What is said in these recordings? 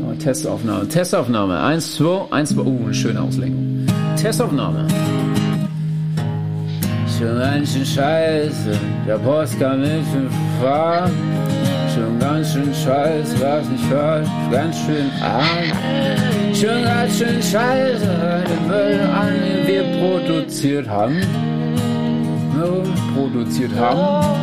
Oh, Testaufnahme, Testaufnahme. Eins, zwei, eins, zwei. Uh, eine schöne Auslenkung. Testaufnahme. Schon ganz schön scheiße, der Post kam nicht fahren. Schon ganz schön scheiße, was nicht falsch, ganz schön arm. Schon ganz schön scheiße, den Müll an, den wir produziert haben. No, produziert haben.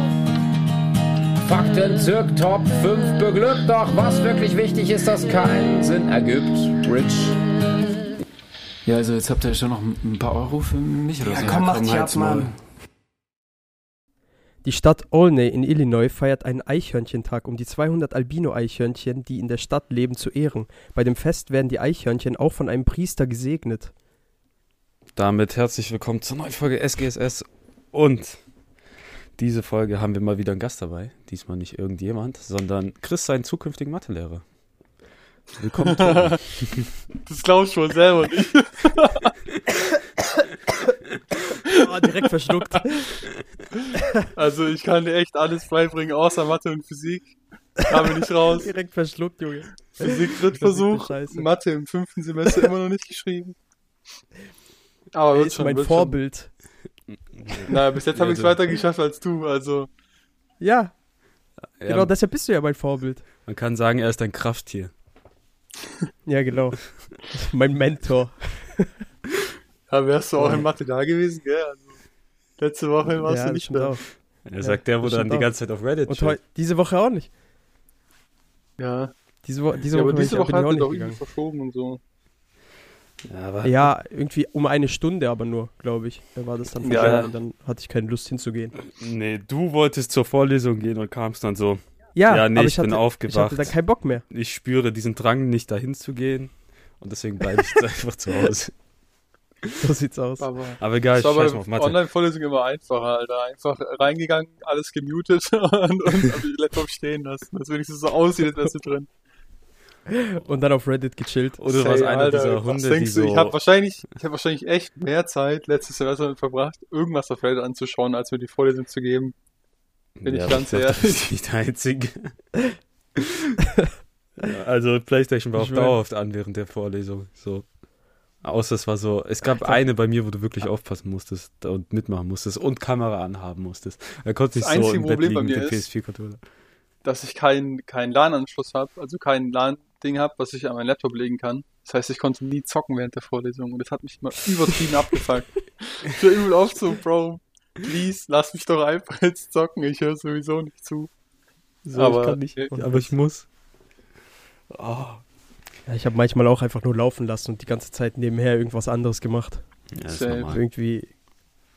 Fakten zirk Top 5 beglückt, doch was wirklich wichtig ist, dass keinen Sinn ergibt. Rich. Ja, also jetzt habt ihr schon noch ein paar Euro für mich oder Ja, so. komm, mach halt dich ab. Mann. Die Stadt Olney in Illinois feiert einen Eichhörnchentag, um die 200 Albino-Eichhörnchen, die in der Stadt leben, zu ehren. Bei dem Fest werden die Eichhörnchen auch von einem Priester gesegnet. Damit herzlich willkommen zur neuen Folge SGSS und diese Folge haben wir mal wieder einen Gast dabei. Diesmal nicht irgendjemand, sondern Chris, seinen zukünftigen Mathelehrer. Willkommen. Das glaubst du wohl selber nicht. Oh, direkt verschluckt. Also ich kann dir echt alles beibringen, außer Mathe und Physik. Kam ich nicht raus. direkt verschluckt, Junge. Physik Drittversuch. Mathe im fünften Semester immer noch nicht geschrieben. Aber Er wird ist schon, mein wird Vorbild. Schon. Naja, bis jetzt habe ich es weiter geschafft als du, also Ja, Ja, genau, deshalb bist du ja mein Vorbild. man kann sagen, er ist ein Krafttier. Ja, genau. mein Mentor. ja, wärst du auch in Mathe da gewesen, gell? Also, letzte Woche warst ja, du nicht da. auch. Er sagt der, wo dann die ganze Zeit auf Reddit Und diese Woche auch nicht. Ja, Diese, Wo diese ja Woche, aber bin diese ich, Woche bin ich hat auch er nicht doch irgendwie verschoben und so. Ja, aber Ja, irgendwie um eine Stunde aber nur, glaube ich. Da war das dann Ja, verschoben ja. und dann hatte ich keine Lust hinzugehen. nee, du wolltest zur Vorlesung gehen und kamst dann so, Ja, ja, nee, aber ich, ich bin hatte, ich aufgewacht. hatte dann keinen Bock mehr. ich spüre diesen Drang, nicht dahin zu gehen. Und deswegen bleibe ich jetzt einfach zu Hause. So sieht's aus. Aber Aber egal, ich scheiß bei mal auf Mathe. Online-Vorlesungen immer einfacher, Alter. Einfach reingegangen, alles gemutet und, und Laptop stehen lassen. Das wenigstens so aussieht, als wärst du drin. Und dann auf Reddit gechillt. Oder warst Say, einer Alter, dieser was Hunde, die denkst du? so... Ich habe wahrscheinlich, ich habe wahrscheinlich echt mehr Zeit letztes Semester damit verbracht, irgendwas auf Reddit anzuschauen, als mir die Vorlesung zu geben. bin ich ganz aber Das ehrlich. ist nicht der Einzige. Ja, also Playstation war auch Ich mein- dauerhaft an während der Vorlesung. So. Außer es war so, es gab Alter. eine bei mir, wo du wirklich aufpassen musstest und mitmachen musstest und Kamera anhaben musstest. Da Das nicht so einzige im Bett Problem liegen bei mit mir dem ist- PS4-Controller. Dass ich keinen keinen LAN-Anschluss habe, also kein LAN-Ding habe, was ich an meinen Laptop legen kann. Das heißt, ich konnte nie zocken während der Vorlesung und das hat mich immer übertrieben abgefuckt. Ich war übel oft so, Bro, please, lass mich doch einfach jetzt zocken, ich höre sowieso nicht zu. So, Aber- ich kann nicht, Ja. aber ich muss. Oh. Ja, ich habe manchmal auch einfach nur laufen lassen und die ganze Zeit nebenher irgendwas anderes gemacht. Ja, das ist Safe. normal. Irgendwie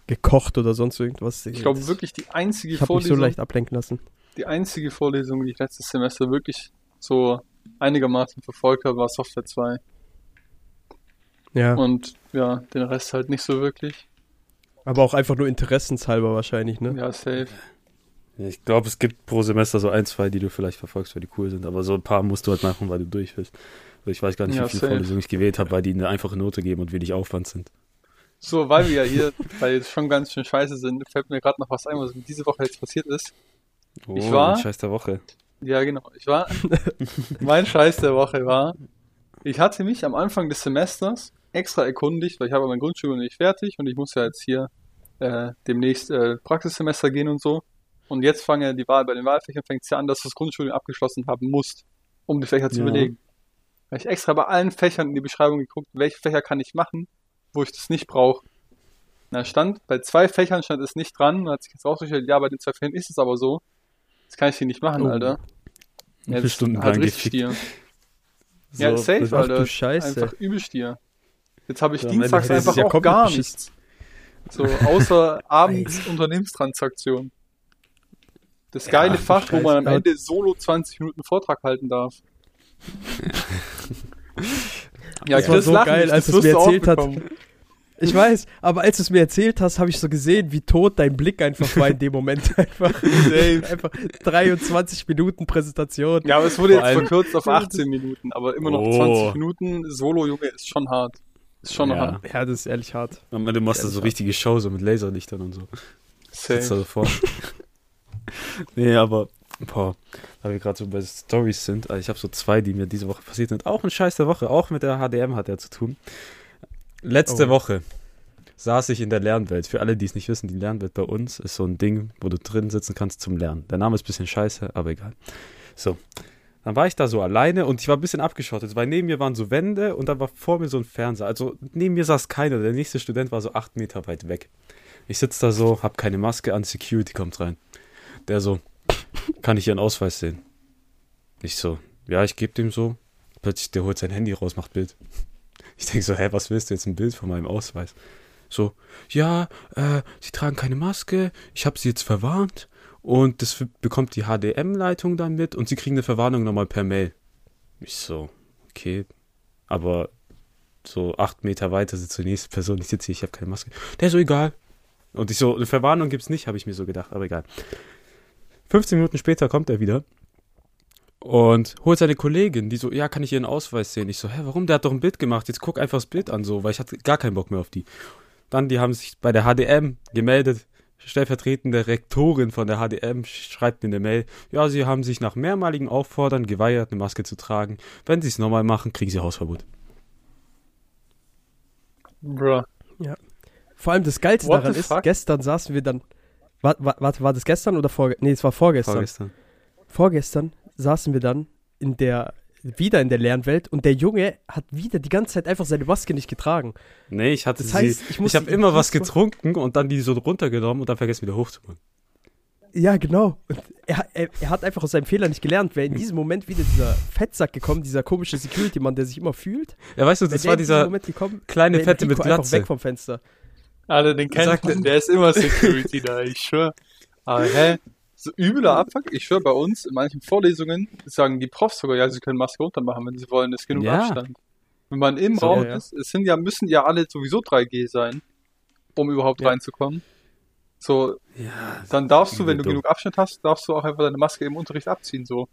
gekocht oder sonst irgendwas. Ich glaube wirklich die einzige Ich habe mich so Vorlesung, leicht ablenken lassen. die einzige Vorlesung, die ich letztes Semester wirklich so einigermaßen verfolgt habe, war Software 2. Ja, Und ja, den Rest halt nicht so wirklich. aber auch einfach nur interessenshalber wahrscheinlich, ne? Ja, safe. Ich glaube, es gibt pro Semester so ein, zwei, die du vielleicht verfolgst, weil die cool sind. Aber so ein paar musst du halt machen, weil du durch bist. Also Ich weiß gar nicht, Ja, wie viele safe. Vorlesungen ich gewählt habe, weil die eine einfache Note geben und wenig Aufwand sind. So, weil wir ja hier, weil jetzt schon ganz schön scheiße sind, fällt mir gerade noch was ein, was mir diese Woche jetzt passiert ist. Oh, Ich war- Scheiß der Woche. Ja, genau. Ich war, mein Scheiß der Woche war, ich hatte mich am Anfang des Semesters extra erkundigt, weil ich habe meine Grundschule noch nicht fertig und ich muss ja jetzt hier äh, demnächst äh, Praxissemester gehen und so. Und jetzt fange die Wahl, bei den Wahlfächern fängt es ja an, dass du das Grundschule abgeschlossen haben musst, um die Fächer zu Ja. belegen. Da habe ich extra bei allen Fächern in die Beschreibung geguckt, welche Fächer kann ich machen, wo ich das nicht brauche. Da stand, bei zwei Fächern stand es nicht dran, da hat sich jetzt rausgestellt, ja, bei den zwei Fächern ist es aber so. Das kann ich hier nicht machen, Oh. Alter. Viele Jetzt Stunden halt waren richtig? Stier. So, Ja, safe, ach Alter. du Scheiße. Einfach übel Stier. Jetzt habe ich Ja, dienstags einfach ja auch gar nichts. So, außer abends Unternehmenstransaktion. Das geile ach du Fach, wo man am. Ende solo 20 Minuten Vortrag halten darf. ja, Das war so geil, als es mir erzählt hat. Ich weiß, aber als du es mir erzählt hast, habe ich so gesehen, wie tot dein Blick einfach war in dem Moment. Einfach, Safe. einfach 23 Minuten Präsentation. Ja, aber es wurde Vor jetzt verkürzt auf 18 Minuten, aber immer noch Oh. 20 Minuten Solo, Junge, ist schon hart. Ist schon Ja. hart. Ja, das ist ehrlich hart. Und du machst da so richtige Show, so mit Laserlichtern und so. Sitzt da Safe. so vor. nee, aber Boah, weil wir gerade so bei Stories sind. Also ich habe so zwei, die mir diese Woche passiert sind. Auch ein Scheiß der Woche, auch mit der HDM hat er zu tun. Letzte Oh. Woche saß ich in der Lernwelt. Für alle, die es nicht wissen, die Lernwelt bei uns ist so ein Ding, wo du drin sitzen kannst zum Lernen. Der Name ist ein bisschen scheiße, aber egal. So, dann war ich da so alleine und ich war ein bisschen abgeschottet, weil neben mir waren so Wände und dann war vor mir so ein Fernseher. Also neben mir saß keiner. Der nächste Student war so acht Meter weit weg. Ich sitze da so, hab keine Maske an, Security kommt rein. Der so, kann ich Ihren Ausweis sehen? Ich so, ja, ich gebe dem so. Plötzlich, der holt sein Handy raus, macht Bild. Ich denke so, hä, was willst du jetzt ein Bild von meinem Ausweis? So, ja, äh, Sie tragen keine Maske, ich habe Sie jetzt verwarnt und das bekommt die HDM-Leitung dann mit und Sie kriegen eine Verwarnung nochmal per Mail. Ich so, okay, aber so acht Meter weiter sitzt die nächste Person, ich sitze hier, ich habe keine Maske. Der so, egal. Und ich so, eine Verwarnung gibt's nicht, habe ich mir so gedacht, aber egal. 15 Minuten später kommt er wieder und holt seine Kollegin, die so, ja, kann ich ihren Ausweis sehen? Ich so, hä, warum? Der hat doch ein Bild gemacht, jetzt guck einfach das Bild an, so, weil ich hatte gar keinen Bock mehr auf die. Dann, die haben sich bei der HDM gemeldet, stellvertretende Rektorin von der HDM schreibt mir eine Mail, ja, sie haben sich nach mehrmaligen Auffordern geweigert, eine Maske zu tragen. Wenn sie es nochmal machen, kriegen sie Hausverbot. Bruh. Vor allem das Geilste What daran ist, fuck? gestern saßen wir dann. Warte, warte, war das gestern oder vorgestern? Nee, es war vorgestern. Vorgestern. Vorgestern saßen wir dann in der, wieder in der Lernwelt und der Junge hat wieder die ganze Zeit einfach seine Maske nicht getragen. Nee, ich hatte Das sie, heißt, ich ich, musste habe immer was getrunken und dann die so runtergenommen und dann vergessen wieder hochzumachen. Ja, genau. Und er, er, er hat einfach aus seinem Fehler nicht gelernt. Wäre in diesem Moment wieder dieser Fettsack gekommen, dieser komische Security-Mann, der sich immer fühlt. Ja, weißt du, das war dieser Moment gekommen, kleine Fette mit Rico einfach Glatze. weg vom Fenster. Alter, den kennt man, der ist immer Security da, ich schwör. Aber hä? So übler Abfuck, ich schwör, bei uns in manchen Vorlesungen sagen die Profs sogar, ja, sie können Maske runtermachen, wenn sie wollen, ist genug Ja. Abstand. Wenn man im So, Raum ja. ist, es sind ja, müssen ja alle sowieso 3G sein, um überhaupt reinzukommen. So, dann darfst du, wenn du dumm. genug Abstand hast, darfst du auch einfach deine Maske im Unterricht abziehen, so.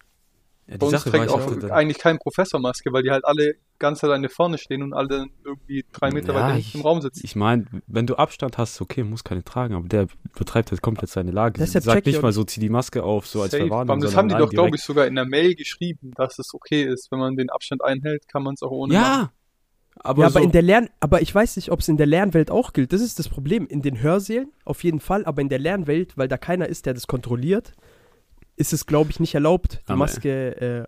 Ja Bei die uns Sache trägt ich auch hatte eigentlich kein Professor Maske, weil die halt alle ganz alleine vorne stehen und alle irgendwie drei Meter Ja, weiter ich- im Raum sitzen. Ich meine, wenn du Abstand hast, okay, muss keine tragen, aber der betreibt halt komplett seine Lage. Deshalb Sag check ich nicht mal so, zieh die Maske auf, so als Safe. Verwarnung. Das haben die doch, glaube ich, sogar in der Mail geschrieben, dass es okay ist. Wenn man den Abstand einhält, kann man es auch ohne machen. Ja, aber, ja, so, aber in der Lern, aber ich weiß nicht, ob es in der Lernwelt auch gilt. Das ist das Problem. In den Hörsälen auf jeden Fall, aber in der Lernwelt, weil da keiner ist, der das kontrolliert, ist es, glaube ich, nicht erlaubt, die Aber- Maske äh,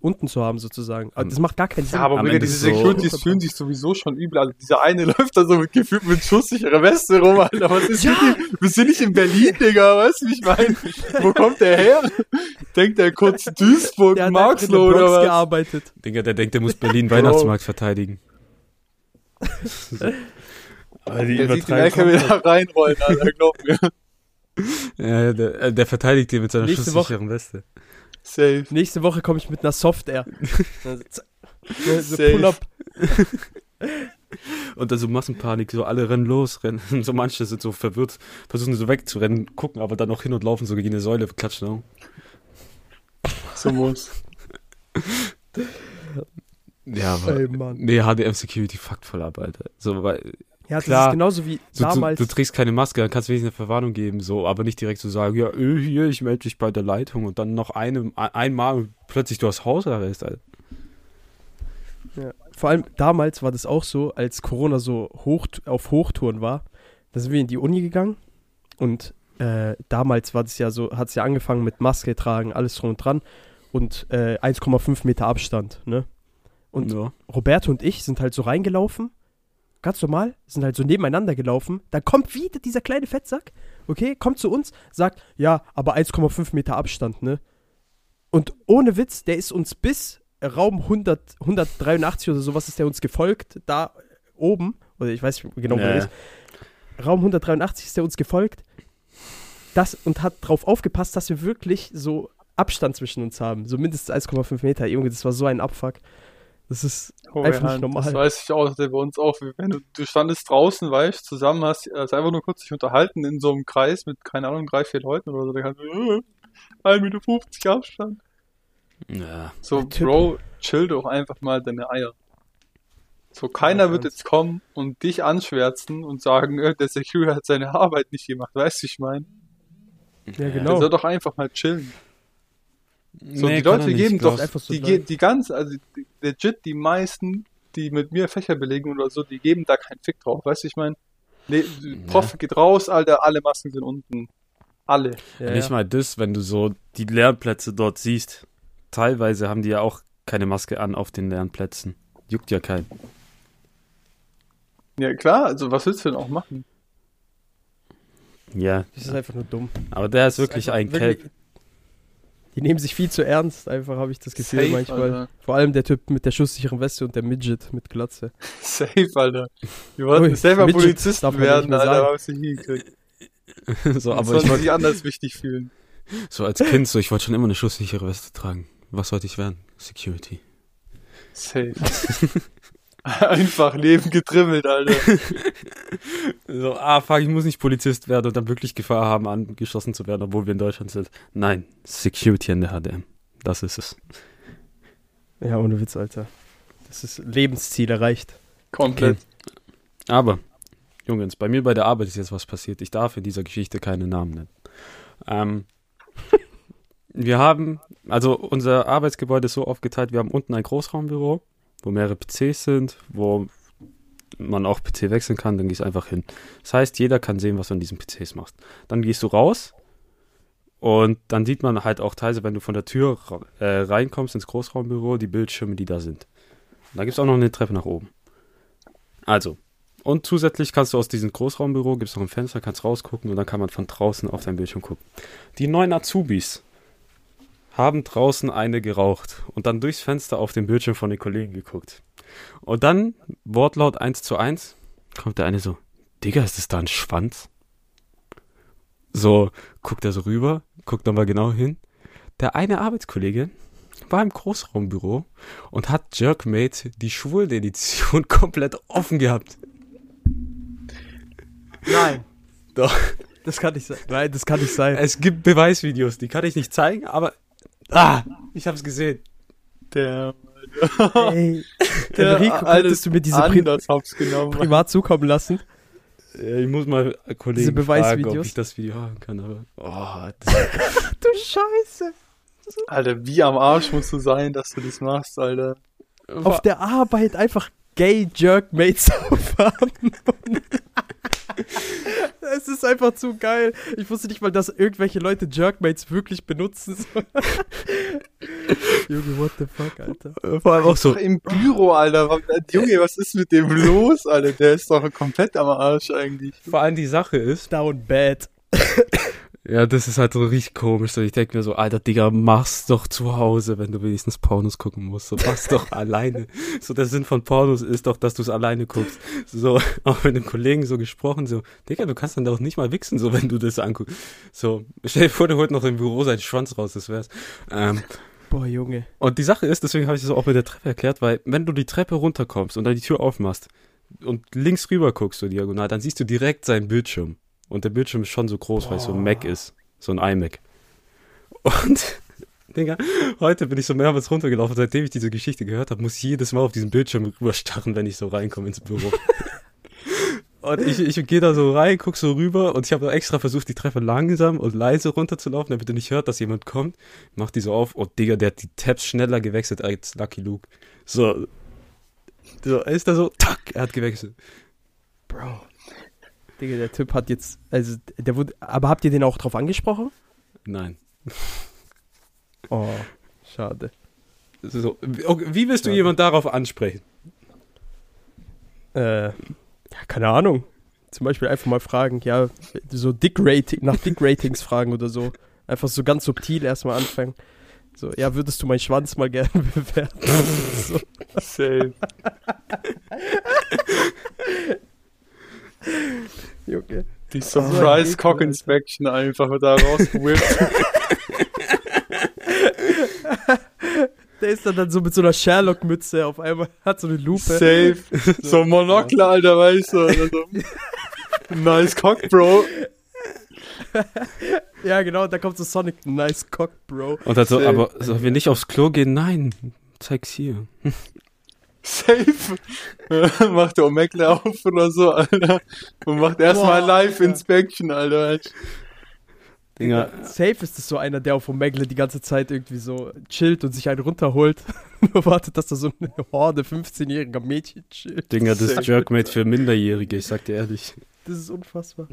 unten zu haben sozusagen. Aber Am- das macht gar keinen Sinn. Ja, aber Digga, diese so- Securities fühlen sich sowieso schon übel. Also dieser eine läuft da so mit gefühlt mit schusssicherer Weste rum, Alter. Was ist mit ihm? Wir sind nicht in Berlin, Digga. Weißt du, wie ich meine? Wo kommt der her? Denkt der kurz Duisburg, der Marxloh oder Bronx was? gearbeitet. Digga, der denkt, der muss Berlin. Weihnachtsmarkt verteidigen. aber die Der sieht den LKW da reinrollen, Alter. Glaub mir. Ja, der, äh, der verteidigt den mit seiner Nächste schusssicheren Weste. Safe. Nächste Woche komme ich mit einer Soft Air. Also, so. Pull-up. Und dann so Massenpanik, so alle rennen los, rennen. So manche sind so verwirrt, versuchen so wegzurennen, gucken aber dann noch hin und laufen so gegen eine Säule, klatschen auch. So muss. Ja, aber. Ey, Mann. Nee, HDM Security fuckt voll ab, Alter. So, weil Ja, das Klar. ist genauso wie so, damals. du, du trägst keine Maske, dann kannst du wenigstens eine Verwarnung geben, so, aber nicht direkt so sagen, ja, äh, hier, ich melde dich bei der Leitung und dann noch eine, einmal plötzlich du hast Hausarrest, Alter. Ja. Vor allem damals war das auch so, als Corona so hoch, auf Hochtouren war. Da sind wir in die Uni gegangen und äh, damals war das ja so, hat es ja angefangen mit Maske tragen, alles drum und dran und äh, 1,5 Meter Abstand, ne? Und ja. Roberto und ich sind halt so reingelaufen, ganz normal, sind halt so nebeneinander gelaufen. Da kommt wieder dieser kleine Fettsack, okay, kommt zu uns, sagt, ja, aber 1,5 Meter Abstand, ne? Und ohne Witz, der ist uns bis Raum 100, 183 oder sowas ist der uns gefolgt, da oben, oder ich weiß nicht genau, wo Ja, er ist. Raum 183 ist der uns gefolgt. Das und hat drauf aufgepasst, dass wir wirklich so Abstand zwischen uns haben. So mindestens 1,5 Meter. Junge, das war so ein Abfuck. Das ist Oh, Einfach ja, nicht normal. Das weiß ich auch, ja bei uns auch. Wenn du, du standest draußen, weißt du, zusammen hast, hast einfach nur kurz dich unterhalten in so einem Kreis mit, keine Ahnung, drei, vier Leuten oder so. Da kannst du, äh, 1,50 Meter Abstand. Ja. So, Der. Bro, chill doch einfach mal deine Eier. So, keiner Ja, wird jetzt kommen und dich anschwärzen und sagen, äh, der Security hat seine Arbeit nicht gemacht. Weißt du, ich meine? Ja, Der genau. soll doch einfach mal chillen. So, Nee, die Leute nicht, geben doch, ich. Einfach so die, ge- die ganz, also die- legit die meisten, die mit mir Fächer belegen oder so, die geben da keinen Fick drauf. Weißt du, ich meine, nee, Prof geht raus, Alter, alle Masken sind unten. Alle. Ja, Nicht ja. mal das, wenn du so die Lernplätze dort siehst. Teilweise haben die ja auch keine Maske an auf den Lernplätzen. Juckt ja keinen. Ja, klar, also was willst du denn auch machen? Ja, Das ist einfach nur dumm. aber der ist wirklich einfach ein wirklich- Kelp. Die nehmen sich viel zu ernst, einfach habe ich das Gefühl Safe, manchmal. Alter. Vor allem der Typ mit der schusssicheren Weste und der Midget mit Glatze. Safe, Alter. Wir wollten Ui, selber Midget Polizisten darf man nicht werden, Alter, haben sie hingekriegt. so, Aber ich wollte sich anders wichtig fühlen. so als Kind so, ich wollte schon immer eine schusssichere Weste tragen. Was wollte ich werden? Security. Safe. Einfach Leben getrimmelt, Alter. So, ah, fuck, ich muss nicht Polizist werden und dann wirklich Gefahr haben, angeschossen zu werden, obwohl wir in Deutschland sind. Nein, Security in der HDM. Das ist es. Ja, ohne Witz, Alter. Das ist Lebensziel erreicht. Komplett. Aber, Jungs, bei mir bei der Arbeit ist jetzt was passiert. Ich darf in dieser Geschichte keine Namen nennen. Ähm, wir haben, also unser Arbeitsgebäude ist so aufgeteilt, wir haben unten ein Großraumbüro, wo mehrere PCs sind, wo man auch PC wechseln kann, dann gehst du einfach hin. Das heißt, jeder kann sehen, was du an diesen PCs machst. Dann gehst du raus und dann sieht man halt auch teilweise, wenn du von der Tür äh, reinkommst ins Großraumbüro, die Bildschirme, die da sind. Und da gibt es auch noch eine Treppe nach oben. Also, und zusätzlich kannst du aus diesem Großraumbüro, gibt es noch ein Fenster, kannst rausgucken und dann kann man von draußen auf dein Bildschirm gucken. Die neuen Azubis haben draußen eine geraucht und dann durchs Fenster auf den Bildschirm von den Kollegen geguckt. Und dann, Wortlaut 1 zu 1, kommt der eine so, Digga, ist das da ein Schwanz? So, guckt er so rüber, guckt nochmal genau hin. Der eine Arbeitskollege war im Großraumbüro und hat Jerkmate die Schwulen-Edition komplett offen gehabt. Nein. Doch. Das kann nicht sein. Nein, das kann nicht sein. Es gibt Beweisvideos, die kann ich nicht zeigen, aber ah, ich hab's gesehen. Der, Ey, der Enrico, könntest du mir diese Pri privat zukommen lassen? Ich muss mal Kollegen fragen, ob ich das Video haben kann, aber oh, Du Scheiße. Alter, wie am Arsch musst du sein, dass du das machst, Alter. Auf der Arbeit einfach gay Jerkmates aufhaben. Es ist einfach zu geil. Ich wusste nicht mal, dass irgendwelche Leute Jerkmates wirklich benutzen. Junge, what the fuck, Alter. vor allem auch so, Im Büro, Alter. Junge, was ist mit dem los, Alter? Der ist doch komplett am Arsch eigentlich. vor allem die Sache ist, Down bad. Ja, das ist halt so richtig komisch. So, ich denke mir so, alter Digga, mach's doch zu Hause, wenn du wenigstens Pornos gucken musst. So, mach's doch alleine. So, der Sinn von Pornos ist doch, dass du es alleine guckst. So, auch mit einem Kollegen so gesprochen, so, Digga, du kannst dann doch nicht mal wichsen, so, wenn du das anguckst. So, stell dir vor, der holt noch im Büro seinen Schwanz raus, das wär's. Ähm, Boah, Junge. Und die Sache ist, deswegen habe ich das auch mit der Treppe erklärt, weil wenn du die Treppe runterkommst und dann die Tür aufmachst und links rüber guckst, so diagonal, dann siehst du direkt seinen Bildschirm. Und der Bildschirm ist schon so groß, weil es so ein Mac ist. So ein iMac. Und, Digga, heute bin ich so mehrmals runtergelaufen. Seitdem ich diese Geschichte gehört habe, muss ich jedes Mal auf diesen Bildschirm rüberstarren, wenn ich so reinkomme ins Büro. Und ich, ich gehe da so rein, guck so rüber und ich habe extra versucht, die Treppe langsam und leise runterzulaufen, damit er nicht hört, dass jemand kommt. Mach die so auf und Digga, der hat die Tabs schneller gewechselt als Lucky Luke. So. So, er ist da so, tack, er hat gewechselt. Bro. Digga, der Typ hat jetzt, also, der wurde, aber habt ihr den auch drauf angesprochen? Nein. Oh, schade. So, okay, wie willst du Ja. jemand darauf ansprechen? Äh, ja, keine Ahnung. Zum Beispiel einfach mal fragen, ja, so Dick-Rating, nach Dick-Ratings fragen oder so. Einfach so ganz subtil erstmal anfangen. So, ja, würdest du meinen Schwanz mal gerne bewerten? so. Safe. Junge. Die So Surprise Cock Inspection einfach da rausgewippt. Der ist dann, dann so mit so einer Sherlock-Mütze auf einmal, hat so eine Lupe. Safe. So ein Monokel, Alter, weißt du. Oder so. Nice Cock, Bro. Ja, genau, da kommt so Sonic, nice cock, Bro. Und dann so, Safe. aber sollen wir nicht aufs Klo gehen? Nein, zeig's hier. Safe. macht der Omegle auf oder so, Alter. Und macht erstmal Live-Inspection, Alter. Digga, Safe ist es so einer, der auf Omegle die ganze Zeit irgendwie so chillt und sich einen runterholt. Nur wartet, dass da so eine Horde 15-jähriger Mädchen chillt. Digga, das ist. Jerkmate für Minderjährige, ich sag dir ehrlich. Das ist unfassbar.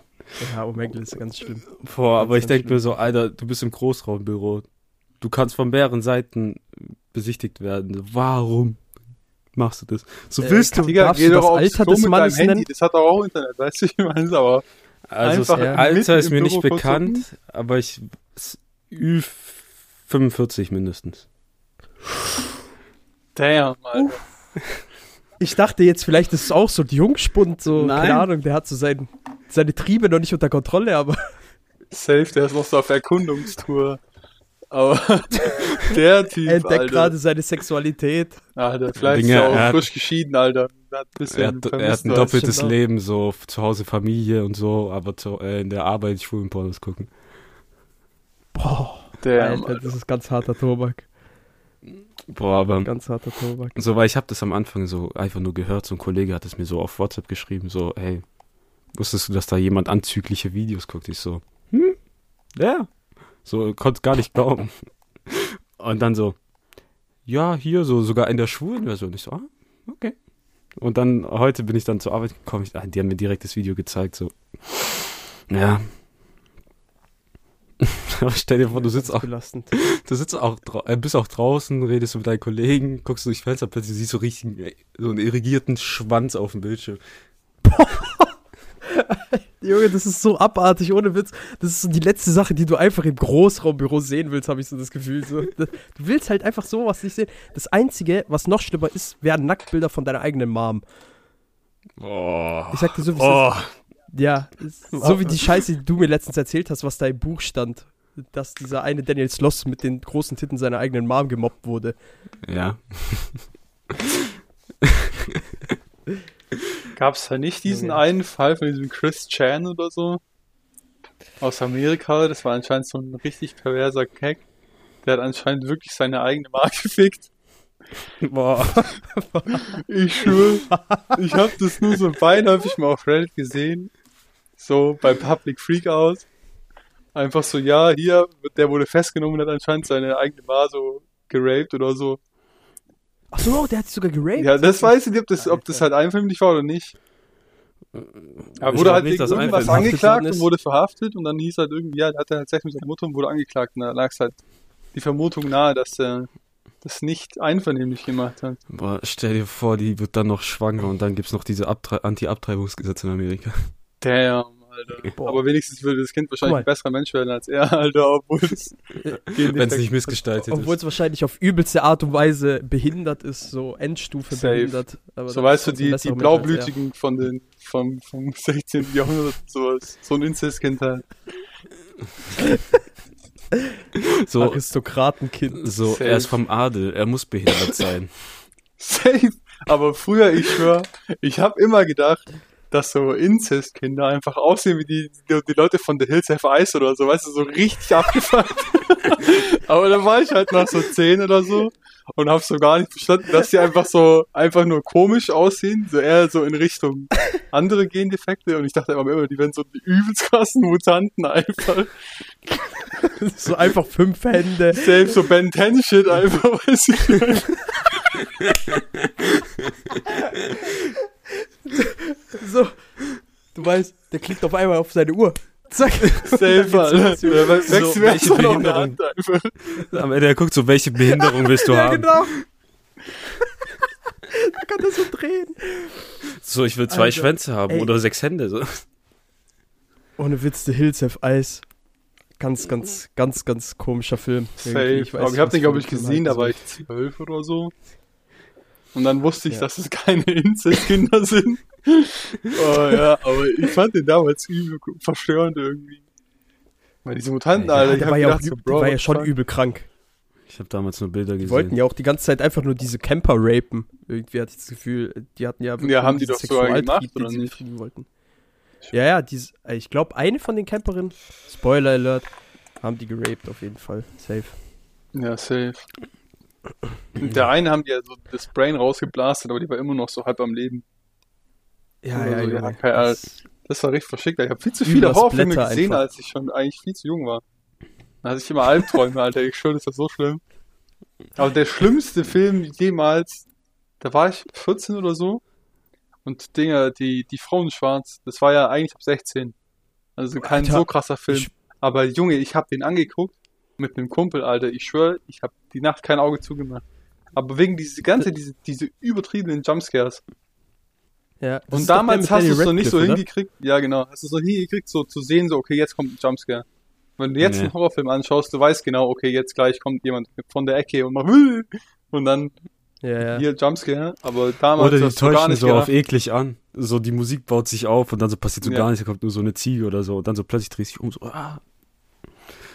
Ja, Omegle ist ganz schlimm. Boah, aber ich denke mir so, Alter, du bist im Großraumbüro. Du kannst von mehreren Seiten besichtigt werden. Warum machst du das? So Äh, willst du. Digga, Darfst du das Alter des Mannes nennen? Das hat doch auch Internet, weißt du, ich meine, aber Also das einfach Alter ist mir nicht bekannt, aber ich s- Ü45 mindestens. damn, Alter. Ich dachte jetzt, vielleicht ist es auch so ein Jungspund, so, Nein. keine Ahnung, der hat so sein, seine Triebe noch nicht unter Kontrolle, aber Safe, der ist noch so auf Erkundungstour. Aber der Typ, er entdeckt Alter. gerade seine Sexualität. Alter, vielleicht Dinge, ist er auch er hat- frisch geschieden, Alter. Er hat Er hat, er hat ein doppeltes. Leben, so zu Hause Familie und so, aber zu, äh, in der Arbeit schwulen Pornos gucken. Boah, Damn, Alter, das ist ganz harter Tobak. Boah, aber Ganz harter Tobak. so, weil ich habe das am Anfang so einfach nur gehört, so ein Kollege hat es mir so auf WhatsApp geschrieben, so, hey, wusstest du, dass da jemand anzügliche Videos guckt? Ich so, hm, ja. So, konnte gar nicht glauben. Und dann so, ja, hier, so sogar in der schwulen Version. Ich so, ah, okay. Und dann, heute bin ich dann zur Arbeit gekommen, ich, ah, die haben mir direkt das Video gezeigt, so, ja. Aber stell dir vor, du sitzt auch belastend. Du sitzt auch, äh, bist auch draußen, redest mit deinen Kollegen, guckst durchs Fenster, plötzlich siehst du richtig äh, so einen irrigierten Schwanz auf dem Bildschirm. Junge, das ist so abartig, ohne Witz. Das ist so die letzte Sache, die du einfach im Großraumbüro sehen willst, habe ich so das Gefühl. So. Du willst halt einfach sowas nicht sehen. Das Einzige, was noch schlimmer ist, wären Nacktbilder von deiner eigenen Mom. Oh. Ich sag dir so, wie Oh. ist. Ja, ist so wie die Scheiße, die du mir letztens erzählt hast, was da im Buch stand. Dass dieser eine Daniel Sloss mit den großen Titten seiner eigenen Mom gemobbt wurde. Ja. Gab es da nicht diesen Junge. einen Fall von diesem Chris Chan oder so? Aus Amerika, das war anscheinend so ein richtig perverser Keck. Der hat anscheinend wirklich seine eigene Marke gefickt. Boah. Ich schwöre, ich habe das nur so beiläufig mal auf Reddit gesehen. So bei Public Freakout. Einfach so, ja, hier, der wurde festgenommen und hat anscheinend seine eigene Bar so geraped oder so. Ach so, der hat sich sogar geraped. Ja, das weiß ich nicht, ob das, ob das halt einfilmlich war oder nicht. Er Ich wurde halt nicht, irgendwas angeklagt und wurde verhaftet und dann hieß halt irgendwie, ja, hat er halt Sex mit seiner Mutter und wurde angeklagt. Und da lag es halt die Vermutung nahe, dass er das nicht einvernehmlich gemacht hat. Boah, stell dir vor, die wird dann noch schwanger und dann gibt's noch diese Abtre Anti-Abtreibungsgesetze in Amerika. Damn, Alter. Boah. Aber wenigstens würde das Kind wahrscheinlich ein besserer Mensch werden als er, Alter, obwohl es Wenn es nicht missgestaltet Obwohl es wahrscheinlich auf übelste Art und Weise behindert ist, so Endstufe Safe. behindert. Aber So weißt du, die, die. Blaublütigen von den, vom, vom 16. Jahrhundert, sowas. So ein Inzestkind halt. So, Aristokratenkind. so Safe. er ist vom Adel, er muss behindert sein. Safe. Aber früher, ich schwör, ich habe immer gedacht, dass so Inzestkinder einfach aussehen wie die, die, die Leute von The Hills Have Ice oder so, weißt du, so richtig abgefuckt. Aber dann war ich halt noch so zehn oder so und habe so gar nicht verstanden, dass die einfach so, einfach nur komisch aussehen, so eher so in Richtung andere Gendefekte und ich dachte immer, immer, die wären so die übelst krassen Mutanten einfach. so einfach fünf Hände. Selbst so Ben 10 Shit einfach, weiß ich nicht. So. Du weißt, der klickt auf einmal auf seine Uhr. Zack. Selber, Alter. So, wächst welche Behinderung. Am Ende er guckt so, welche Behinderung willst du ja, haben? genau. da kann er so drehen. So, ich will zwei Alter, Schwänze haben ey. oder sechs Hände. So. Ohne Witz, The Hills Have Ice. Ganz, ganz, ganz, ganz komischer Film. Safe. weiß Aber nicht, ich habe den, glaube ich, gesehen, da war ich zwölf oder so. Und dann wusste ich, Ja. dass es keine Inzestkinder sind. Oh ja, aber ich fand den damals übel verstörend irgendwie. Weil diese Mutanten, Ja, Alter, ich der war ja, auch, so, Bro, der war ja schon fuck? übel krank. Ich habe damals nur Bilder Die wollten gesehen. ja auch die ganze Zeit einfach nur diese Camper rapen. Irgendwie hatte ich das Gefühl, die hatten ja Ja, haben die doch sogar Sexualtrieb, gemacht, den oder nicht? wollten. Ja, ja, dies, äh, ich glaube, eine von den Camperinnen, Spoiler Alert, haben die geraped auf jeden Fall. Safe. Ja, safe. Der eine haben die ja so das Brain rausgeblastet, aber die war immer noch so halb am Leben. Ja, ja, so, ja. ja. Das- Das war richtig verschickt. Ich habe viel zu viele Horrorfilme gesehen, einfach. als ich schon eigentlich viel zu jung war. Da hatte ich immer Albträume, Alter. Ich schwöre, das ist so schlimm. Aber der schlimmste Film jemals, da war ich 14 oder so. Und Dinger, die, die Frauen schwarz, das war ja eigentlich ab 16. Also kein Alter, so krasser Film. ich- Aber Junge, ich hab den angeguckt mit einem Kumpel, Alter. Ich schwöre, ich hab die Nacht kein Auge zugemacht. Aber wegen diese ganze, diese, diese übertriebenen Jumpscares. Ja, Und damals hast du es so nicht so Radcliffe, oder? hingekriegt, ja genau, hast du so hingekriegt, so zu sehen, so okay, jetzt kommt ein Jumpscare. Wenn du jetzt Nee. einen Horrorfilm anschaust, du weißt genau, okay, jetzt gleich kommt jemand von der Ecke und macht und dann Ja, ja. hier Jumpscare, aber damals Oder die hast du gar täuschen nicht so gedacht. auf eklig an. So die Musik baut sich auf und dann so passiert so Ja. gar nichts, da kommt nur so eine Ziege oder so und dann so plötzlich dreht sich um so, ah.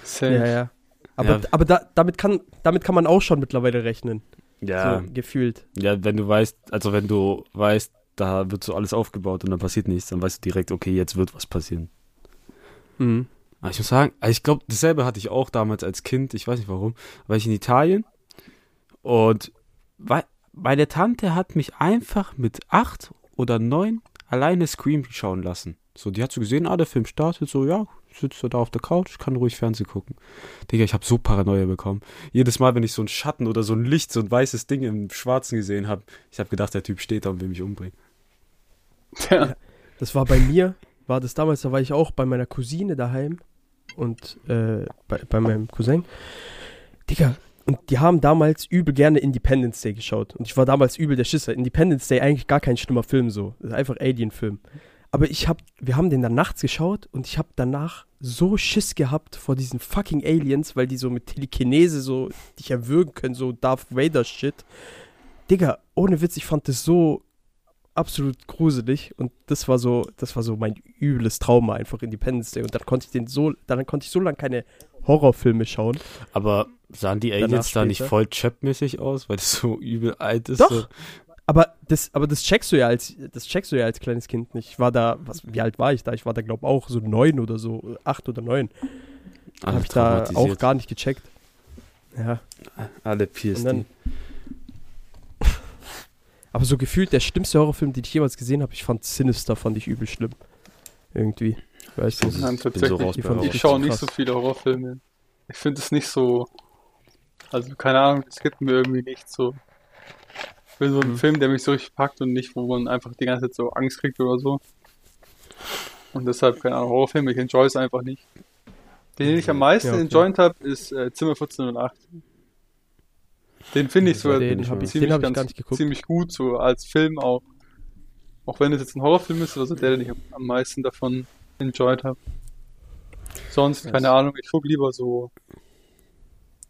Safe. Ja, ja. Aber, Ja. aber da, damit, kann, damit kann man auch schon mittlerweile rechnen. Ja, So gefühlt. ja, wenn du weißt, also wenn du weißt, da wird so alles aufgebaut und dann passiert nichts, dann weißt du direkt, okay, jetzt wird was passieren. Mhm. Aber ich muss sagen, also ich glaube, dasselbe hatte ich auch damals als Kind, ich weiß nicht warum, war ich in Italien und meine Tante hat mich einfach mit acht oder neun alleine Scream schauen lassen. So, die hat so gesehen, ah, der Film startet, so, ja, sitzt da auf der Couch, kann ruhig Fernsehen gucken. Digga, ich habe so Paranoia bekommen. Jedes Mal, wenn ich so einen Schatten oder so ein Licht, so ein weißes Ding im Schwarzen gesehen habe, ich habe gedacht, der Typ steht da und will mich umbringen. Ja. Das war bei mir, war das damals, da war ich auch bei meiner Cousine daheim und äh, bei, bei meinem Cousin. Digga, und die haben damals übel gerne Independence Day geschaut. Und ich war damals übel der Schisser. Independence Day eigentlich gar kein schlimmer Film so. Das ist einfach Alien-Film. Aber ich hab, wir haben den dann nachts geschaut und ich hab danach so Schiss gehabt vor diesen fucking Aliens, weil die so mit Telekinese so dich erwürgen können, so Darth Vader-Shit. Digga, ohne Witz, ich fand das so absolut gruselig und das war so, das war so mein übles Trauma einfach Independence Day und dann konnte ich den so, dann konnte ich so lange keine Horrorfilme schauen. Aber sahen die Aliens da nicht voll Chap-mäßig aus, weil das so übel alt ist? Doch. So? Aber das, aber das checkst du ja als, das checkst du ja als kleines Kind nicht. Ich war da, was, wie alt war ich da? Ich war da glaube auch so neun oder so, acht oder neun. Alle Habe ich da auch gar nicht gecheckt. Ja, Alle PSD. und dann. Aber so gefühlt der schlimmste Horrorfilm, den ich jemals gesehen habe, ich fand Sinister, fand ich übel schlimm. Irgendwie. Weißt du? Ich Nein, so tatsächlich. raus bei fand Horror. Ich schaue nicht krass. so viele Horrorfilme. Ich finde es nicht so, also keine Ahnung, es gibt mir irgendwie nicht so. Ich will so einen Mhm. Film, der mich so richtig packt und nicht, wo man einfach die ganze Zeit so Angst kriegt oder so. Und deshalb, keine Ahnung, Horrorfilme, ich enjoy es einfach nicht. Den, den ich am meisten Ja, okay. enjoyed habe, ist äh, Zimmer 1408. Den finde ich sogar Den habe ich, ziemlich, den hab ich ganz, gar nicht geguckt. ziemlich gut, so als Film auch. Auch wenn es jetzt ein Horrorfilm ist, also der, den ich am, meisten davon enjoyed habe. Sonst, keine Ahnung, ich gucke lieber so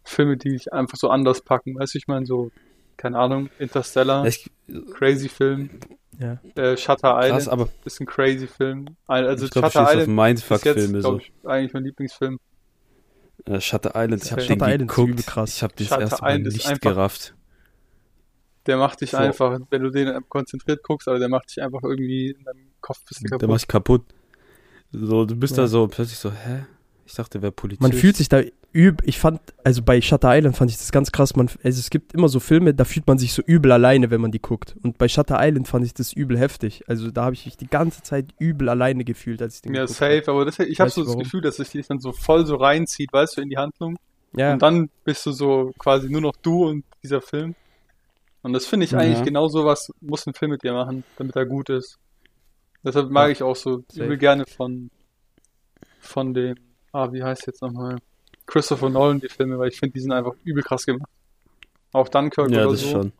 Filme, die ich einfach so anders packen. Weißt du, ich meine, so, keine Ahnung, Interstellar, Ich, crazy Film. Ja. Äh, Shutter Island krass, aber ist ein crazy Film. Also ich glaube, du Shutter Island ist jetzt, Mindfuck-Filme so. glaube ich, eigentlich mein Lieblingsfilm. Äh, Shutter Island, ich habe den Island ist geguckt. übel krass. Ich habe das Shutter erste Mal Island ist nicht einfach- gerafft. Der macht dich So. einfach, wenn du den konzentriert guckst, aber der macht dich einfach irgendwie in deinem Kopf ein bisschen Der kaputt. macht dich kaputt. So, du bist Ja. da so plötzlich so, hä? Ich dachte, wer Polizist. Man fühlt sich da üb, ich fand, also bei Shutter Island fand ich das ganz krass, man, also es gibt immer so Filme, da fühlt man sich so übel alleine, wenn man die guckt. Und bei Shutter Island fand ich das übel heftig. Also da habe ich mich die ganze Zeit übel alleine gefühlt, als ich den Ja, geguckt safe, aber das, ich habe so das warum. Gefühl, dass sich dich dann so voll so reinzieht, weißt du, in die Handlung. hab. Ja, Und dann bist du so quasi nur noch du und dieser Film. Und das finde ich Ja. eigentlich genau so was muss ein Film mit dir machen, damit er gut ist. Deshalb mag Ja, ich auch so übel gerne von von dem, ah, wie heißt jetzt nochmal? Christopher Nolan die Filme, weil ich finde, die sind einfach übel krass gemacht. Auch Dunkirk Ja, oder das so. schon.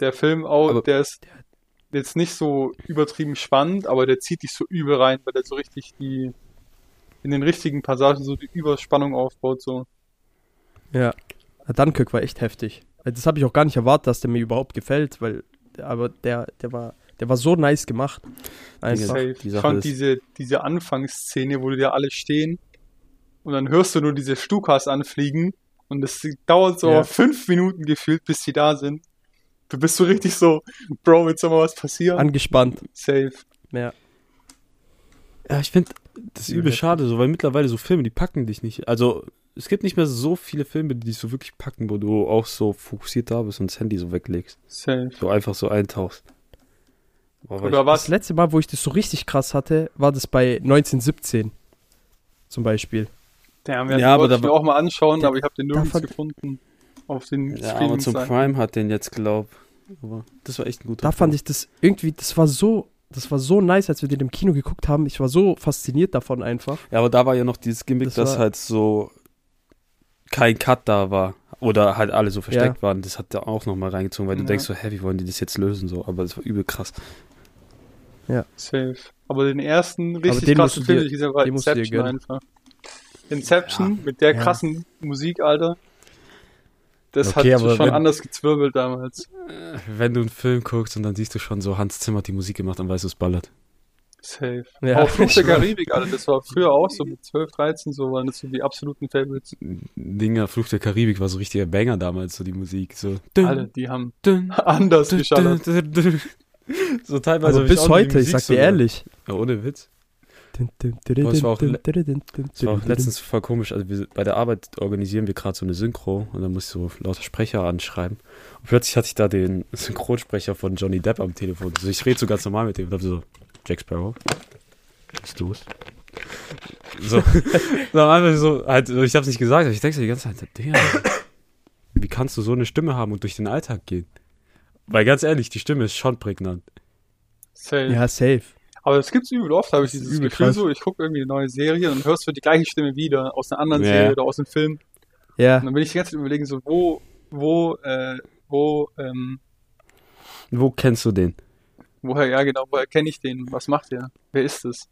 Der Film auch, Aber- der ist jetzt nicht so übertrieben spannend, aber der zieht dich so übel rein, weil der so richtig die in den richtigen Passagen so die Überspannung aufbaut, so. ja. Dunkirk war echt heftig. Weil Das habe ich auch gar nicht erwartet, dass der mir überhaupt gefällt, weil, aber der, der war, der war so nice gemacht. Einfach. Die Ich fand ist- diese, diese Anfangsszene, wo die da alle stehen und dann hörst du nur diese Stukas anfliegen und es dauert so Ja. fünf Minuten gefühlt, bis die da sind. Du bist so richtig so, Bro, wird soll mal was passieren? Angespannt. Safe. Ja. Ja, ich finde das ist übel schade, so, weil mittlerweile so Filme, die packen dich nicht. Also, es gibt nicht mehr so viele Filme, die dich so wirklich packen, wo du auch so fokussiert da bist und das Handy so weglegst. Safe. So einfach so eintauchst. Boah, Oder Das was? letzte Mal, wo ich das so richtig krass hatte, war das bei 1917. Zum Beispiel. Der ja, Ja, aber wollte da ich mir auch mal anschauen, der- aber ich habe den nirgends gefunden. Auf den Ja, Amazon Streaming-Seiten. Prime hat den jetzt, glaub. Aber das war echt ein guter Da fand ich das irgendwie, das war so, das war so nice, als wir den im Kino geguckt haben. Ich war so fasziniert davon einfach. Ja, aber da war ja noch dieses Gimmick, Das dass war- halt so kein Cut da war. Oder halt alle so versteckt waren. Das hat da auch nochmal reingezogen, weil du Ja. denkst so, hä, wie wollen die das jetzt lösen? So, aber das war übel krass. Safe. Aber den ersten richtig den krassen musst du Film, habe, war den musst du dir Inception gönnen. einfach. Inception mit der Ja. krassen Musik, Alter. Das Okay, hat schon wenn- anders gezwirbelt damals. Wenn du einen Film guckst und dann siehst du schon so, Hans Zimmer hat die Musik gemacht und weißt du, es ballert. Safe. Ja, auch Fluch der. Karibik, Alter. Das war früher auch so mit 12, 13, so waren das so die absoluten Favorites. Dinger, Fluch der Karibik war so richtiger Banger damals, so die Musik. So, Alle, die haben dün, anders dün, geschallert. dün. So teilweise. Also bis heute, ich sag dir ehrlich. Ja, ohne Witz. Das war auch Das war auch letztens voll komisch. Also wir, bei der Arbeit organisieren wir gerade so eine Synchro und dann muss ich so lauter Sprecher anschreiben. Und plötzlich hatte ich da den Synchronsprecher von Johnny Depp am Telefon. Also ich rede so ganz normal mit dem und hab so, Jack Sparrow, bist du es? So, so einfach so, halt, ich hab's nicht gesagt, aber ich denke so die ganze Zeit, Digga, wie kannst du so eine Stimme haben und durch den Alltag gehen? Weil ganz ehrlich, die Stimme ist schon prägnant. Safe. Ja, safe. Aber das gibt's übel oft, habe ich dieses übel Gefühl krass. so, ich gucke irgendwie eine neue Serie und hörst du die gleiche Stimme wieder aus einer anderen Ja. Serie oder aus einem Film. Ja, Und dann bin ich die ganze Zeit überlegen, so, wo, wo, äh, wo, ähm, Wo kennst du den? woher, ja genau, woher kenne ich den? Was macht der? Wer ist es?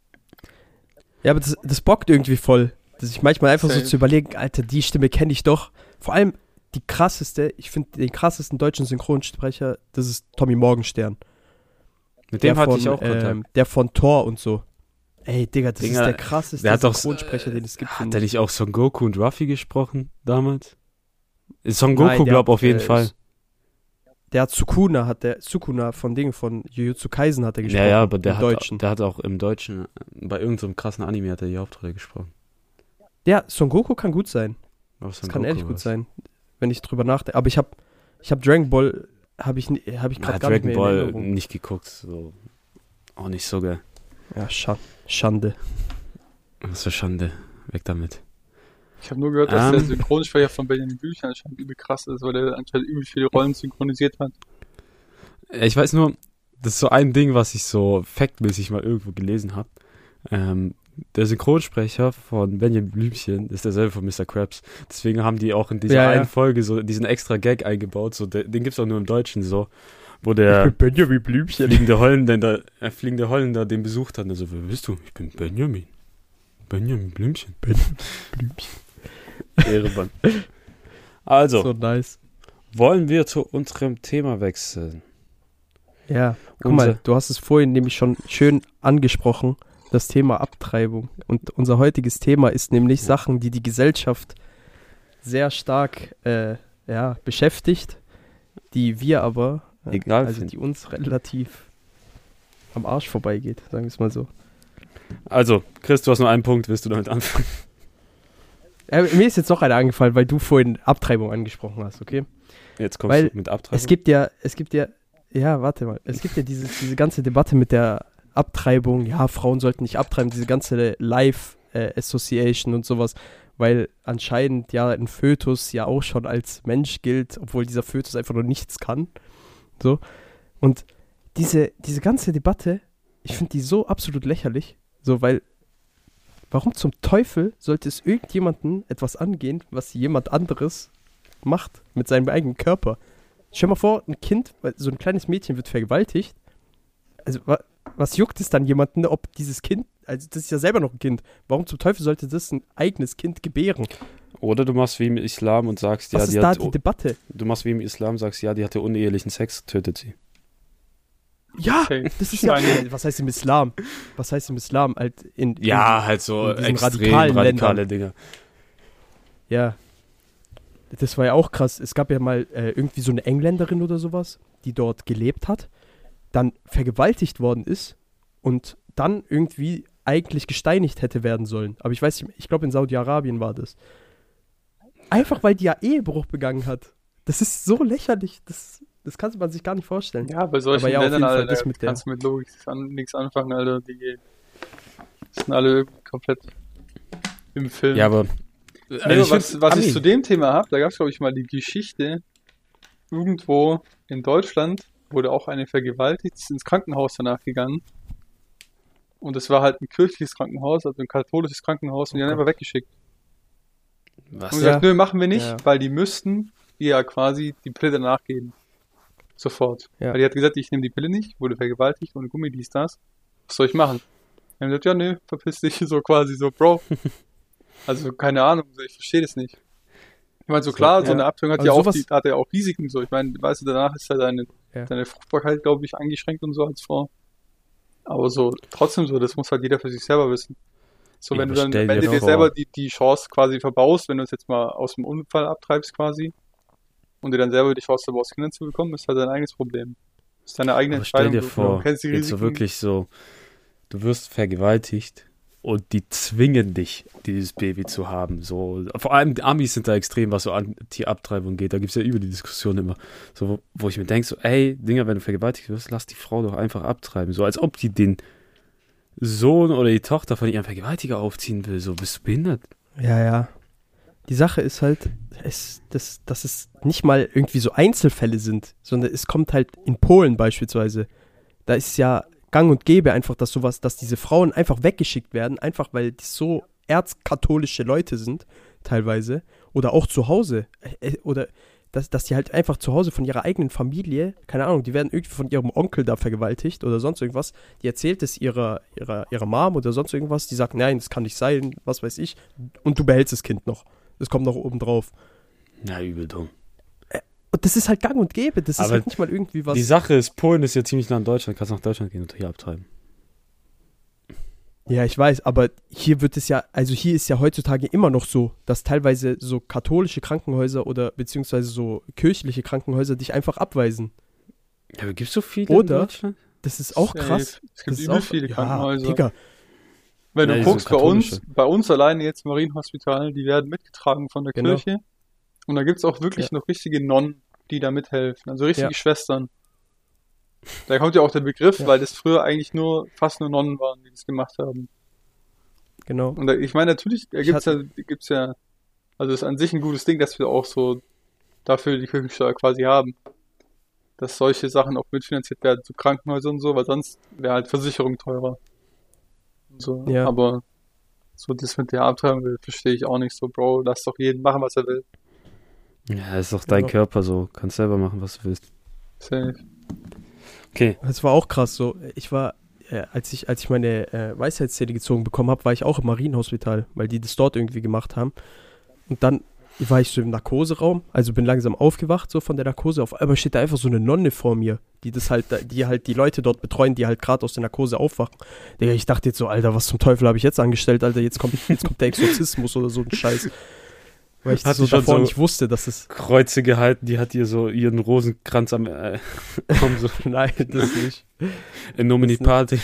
ja, aber das, das bockt irgendwie voll. Dass ich manchmal einfach so Safe. zu überlegen, Alter, die Stimme kenne ich doch. Vor allem die krasseste, ich finde den krassesten deutschen Synchronsprecher, das ist Tommy Morgenstern. Mit dem der hatte von, ich auch Kontakt. ähm, Der von Thor und so. Ey, Digga, das Digga, ist der krasseste der hat doch- Synchronsprecher, den es gibt. Hat der ich. nicht auch Son Goku und Ruffy gesprochen damals? Son Goku, Nein, glaub hat, auf jeden äh, Fall. Der hat Sukuna, hat der, Sukuna von Ding, von Jujutsu Kaisen hat er gesprochen. Ja, ja, aber der im hat, Deutschen. der hat auch im Deutschen, äh, bei irgendeinem krassen Anime hat er die Hauptrolle gesprochen. Ja, Son Goku kann gut sein. Das kann Goku ehrlich gut war's. sein, wenn ich drüber nachdenke. Aber ich habe ich hab Dragon Ball, habe ich, hab ich gerade gar nicht Dragon in Ball Erinnerung. nicht geguckt, so. Auch nicht so geil. Ja, Scha Schande. Was für Schande. Weg damit. Ich habe nur gehört, dass der Ähm. Synchronsprecher von Benjamin Büchern anscheinend übel krass ist, weil der anscheinend übel viele Rollen synchronisiert hat. Ich weiß nur, das ist so ein Ding, was ich so faktmäßig mal irgendwo gelesen habe. Ähm, der Synchronsprecher von Benjamin Blümchen ist derselbe von Mr. Krabs. Deswegen haben die auch in dieser Ja, ja. einen Folge so diesen extra Gag eingebaut. So, den gibt's auch nur im Deutschen so. Wo der Benjamin Blümchen. fliegende Holländer, äh, fliegende Holländer den besucht hat. Also, wer bist du? Ich bin Benjamin. Benjamin Blümchen. Blümchen. Ehremann. Also, So nice. wollen wir zu unserem Thema wechseln? Ja, guck Unser- mal, du hast es vorhin nämlich schon schön angesprochen, das Thema Abtreibung. Und unser heutiges Thema ist nämlich Sachen, die die Gesellschaft sehr stark äh, ja, beschäftigt, die wir aber, äh, Egal also die uns relativ am Arsch vorbeigeht, sagen wir es mal so. Also, Chris, du hast nur einen Punkt. Willst du damit anfangen? Äh, mir ist jetzt noch einer angefallen, weil du vorhin Abtreibung angesprochen hast, okay? Jetzt kommst Weil du mit Abtreibung. Es gibt ja, es gibt ja, ja, warte mal, es gibt ja diese, diese ganze Debatte mit der Abtreibung, ja, Frauen sollten nicht abtreiben, diese ganze Life äh, Association und sowas, weil anscheinend ja ein Fötus ja auch schon als Mensch gilt, obwohl dieser Fötus einfach nur nichts kann. So. Und diese, diese ganze Debatte, ich finde die so absolut lächerlich, so, weil warum zum Teufel sollte es irgendjemanden etwas angehen, was jemand anderes macht mit seinem eigenen Körper? Stell dir mal vor, ein Kind, so ein kleines Mädchen wird vergewaltigt. Also, was juckt es dann jemanden, ob dieses Kind, also das ist ja selber noch ein Kind. Warum zum Teufel sollte das ein eigenes Kind gebären? Oder du machst wie im Islam und sagst, Was ja, ist die da hat, die Debatte? du machst wie im Islam, sagst, ja, die hatte unehelichen Sex, tötet sie. Ja, Okay. das ist ja, was heißt im Islam? Was heißt im Islam? Halt in, in, halt so extrem radikalen radikale Dinge. Ja. Das war ja auch krass. Es gab ja mal äh, irgendwie so eine Engländerin oder sowas, die dort gelebt hat, dann vergewaltigt worden ist und dann irgendwie eigentlich gesteinigt hätte werden sollen. Aber ich weiß nicht, ich glaube in Saudi-Arabien war das. Einfach weil die ja Ehebruch begangen hat. Das ist so lächerlich. Das, das kann man sich gar nicht vorstellen. Ja, bei solchen Aber ja, Ländern, Alter, das da mit der- kannst du mit Logik an, nichts anfangen, Alter. Die sind alle komplett im Film. Ja, aber Also ich was was ich zu dem Thema habe, da gab es, glaube ich, mal die Geschichte, irgendwo in Deutschland wurde auch eine vergewaltigt, ist ins Krankenhaus danach gegangen. Und es war halt ein kirchliches Krankenhaus, also ein katholisches Krankenhaus, und die haben einfach weggeschickt. Was? Und Ja. gesagt, nö, machen wir nicht, Ja. weil die müssten ihr ja quasi die Pille danach geben. Sofort. Ja. Weil die hat gesagt, ich nehme die Pille nicht, wurde vergewaltigt, ohne Gummi, dies, das. Was soll ich machen? Die haben gesagt, ja, nö, verpiss dich, so quasi so, Bro. Also, keine Ahnung, so, ich verstehe das nicht. Ich meine, so klar, so ja. eine Abtreibung hat Also ja auch, die, hat ja auch Risiken, so. Ich meine, weißt du, danach ist ja deine, Ja. deine Fruchtbarkeit, glaube ich, eingeschränkt und so als Frau. Aber so, trotzdem so, das muss halt jeder für sich selber wissen. So, wenn du dann stell am dir dir vor- selber die, die Chance quasi verbaust, wenn du es jetzt mal aus dem Unfall abtreibst quasi, und dir dann selber die Chance verbaust, Kinder zu bekommen, ist halt dein eigenes Problem. Das ist deine eigene Aber stell Entscheidung. dir du- vor, du kennst die jetzt so Risiken. wirklich so, du wirst vergewaltigt und die zwingen dich, dieses Baby zu haben. So, vor allem die Amis sind da extrem, was so Anti-Abtreibung geht. Da gibt es ja über die Diskussion immer. So, wo, ich mir denke, so, ey, Dinger, wenn du vergewaltigt wirst, lass die Frau doch einfach abtreiben. So, als ob die den Sohn oder die Tochter von ihrem Vergewaltiger aufziehen will. So, bist du behindert? Ja, ja. Die Sache ist halt, es, das, dass es nicht mal irgendwie so Einzelfälle sind, sondern es kommt halt in Polen beispielsweise. Da ist ja gang und gäbe einfach, dass sowas, dass diese Frauen einfach weggeschickt werden, einfach weil die so erzkatholische Leute sind, teilweise. Oder auch zu Hause. Äh, äh, Oder dass, dass die halt einfach zu Hause von ihrer eigenen Familie, keine Ahnung, die werden irgendwie von ihrem Onkel da vergewaltigt oder sonst irgendwas. Die erzählt es ihrer, ihrer, ihrer Mom oder sonst irgendwas. Die sagt, nein, das kann nicht sein, was weiß ich. Und du behältst das Kind noch. Das kommt noch oben drauf. Na, übel dumm. Und das ist halt gang und gäbe. Das ist Aber halt nicht mal irgendwie was. Die Sache ist, Polen ist ja ziemlich nah an Deutschland. Kannst nach Deutschland gehen und hier abtreiben. Ja, ich weiß, aber hier wird es ja, also hier ist ja heutzutage immer noch so, dass teilweise so katholische Krankenhäuser oder beziehungsweise so kirchliche Krankenhäuser dich einfach abweisen. Ja, aber gibt's so viele Oder- in Deutschland? Das ist auch Safe. krass. Es gibt ist übel auch, viele ja, Krankenhäuser. Digga, Wenn Ja, du so guckst, bei uns, bei uns alleine jetzt im Marienhospital, die werden mitgetragen von der Genau. Kirche. Und da gibt's auch wirklich noch richtige Nonnen, die da mithelfen. Also richtige Ja. Schwestern. Da kommt ja auch der Begriff, Ja. weil das früher eigentlich nur fast nur Nonnen waren, die das gemacht haben. genau. Und da, ich meine, natürlich da Ich gibt's ja, gibt's ja, also ist an sich ein gutes Ding, dass wir auch so dafür die Kirchensteuer quasi haben. Dass solche Sachen auch mitfinanziert werden, so Krankenhäuser und so, weil sonst wäre halt Versicherung teurer. So. Ja. Aber so das mit der Abtreibung verstehe ich auch nicht so, Bro. Lass doch jeden machen, was er will. Ja, ist doch dein Ja. Körper so. Kannst selber machen, was du willst. Safe. Okay. Das war auch krass so. Ich war, äh, als ich, als ich meine äh, Weisheitszähne gezogen bekommen habe, war ich auch im Marienhospital, weil die das dort irgendwie gemacht haben. Und dann war ich so im Narkoseraum, also bin langsam aufgewacht so von der Narkose. Auf einmal steht da einfach so eine Nonne vor mir, die das halt, die halt die Leute dort betreuen, die halt gerade aus der Narkose aufwachen. Digga, ich dachte jetzt so, Alter, was zum Teufel habe ich jetzt angestellt, Alter? Jetzt kommt, jetzt kommt der Exorzismus oder so ein Scheiß. Weil ich Hat so davor so- nicht wusste, dass es. Kreuze gehalten, die hat ihr so ihren Rosenkranz am äh, so Nein, das nicht. in Nomini Party.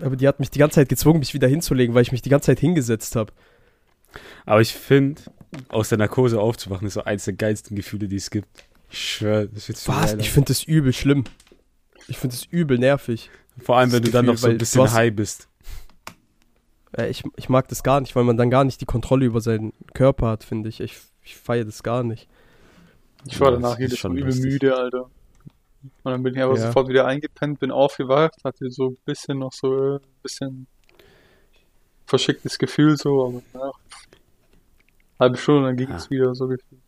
Aber die hat mich die ganze Zeit gezwungen, mich wieder hinzulegen, weil ich mich die ganze Zeit hingesetzt habe. Aber ich finde, aus der Narkose aufzuwachen, ist so eins der geilsten Gefühle, die es gibt. Ich schwöre, das wird so Was? geil. Ich finde das übel schlimm. Ich finde das übel nervig. Vor allem, wenn du dann noch Gefühl, so ein bisschen high bist. Äh, ich, ich mag das gar nicht, weil man dann gar nicht die Kontrolle über seinen Körper hat, finde ich. Ich, ich feiere das gar nicht. Ich war Ja, danach jedes Mal übel müde, Alter. Und dann bin ich aber Ja. sofort wieder eingepennt, bin aufgewacht, hatte so ein bisschen noch so ein bisschen verschicktes Gefühl so, aber ja, halbe Stunde, dann ging Ja. es wieder so gefühlt.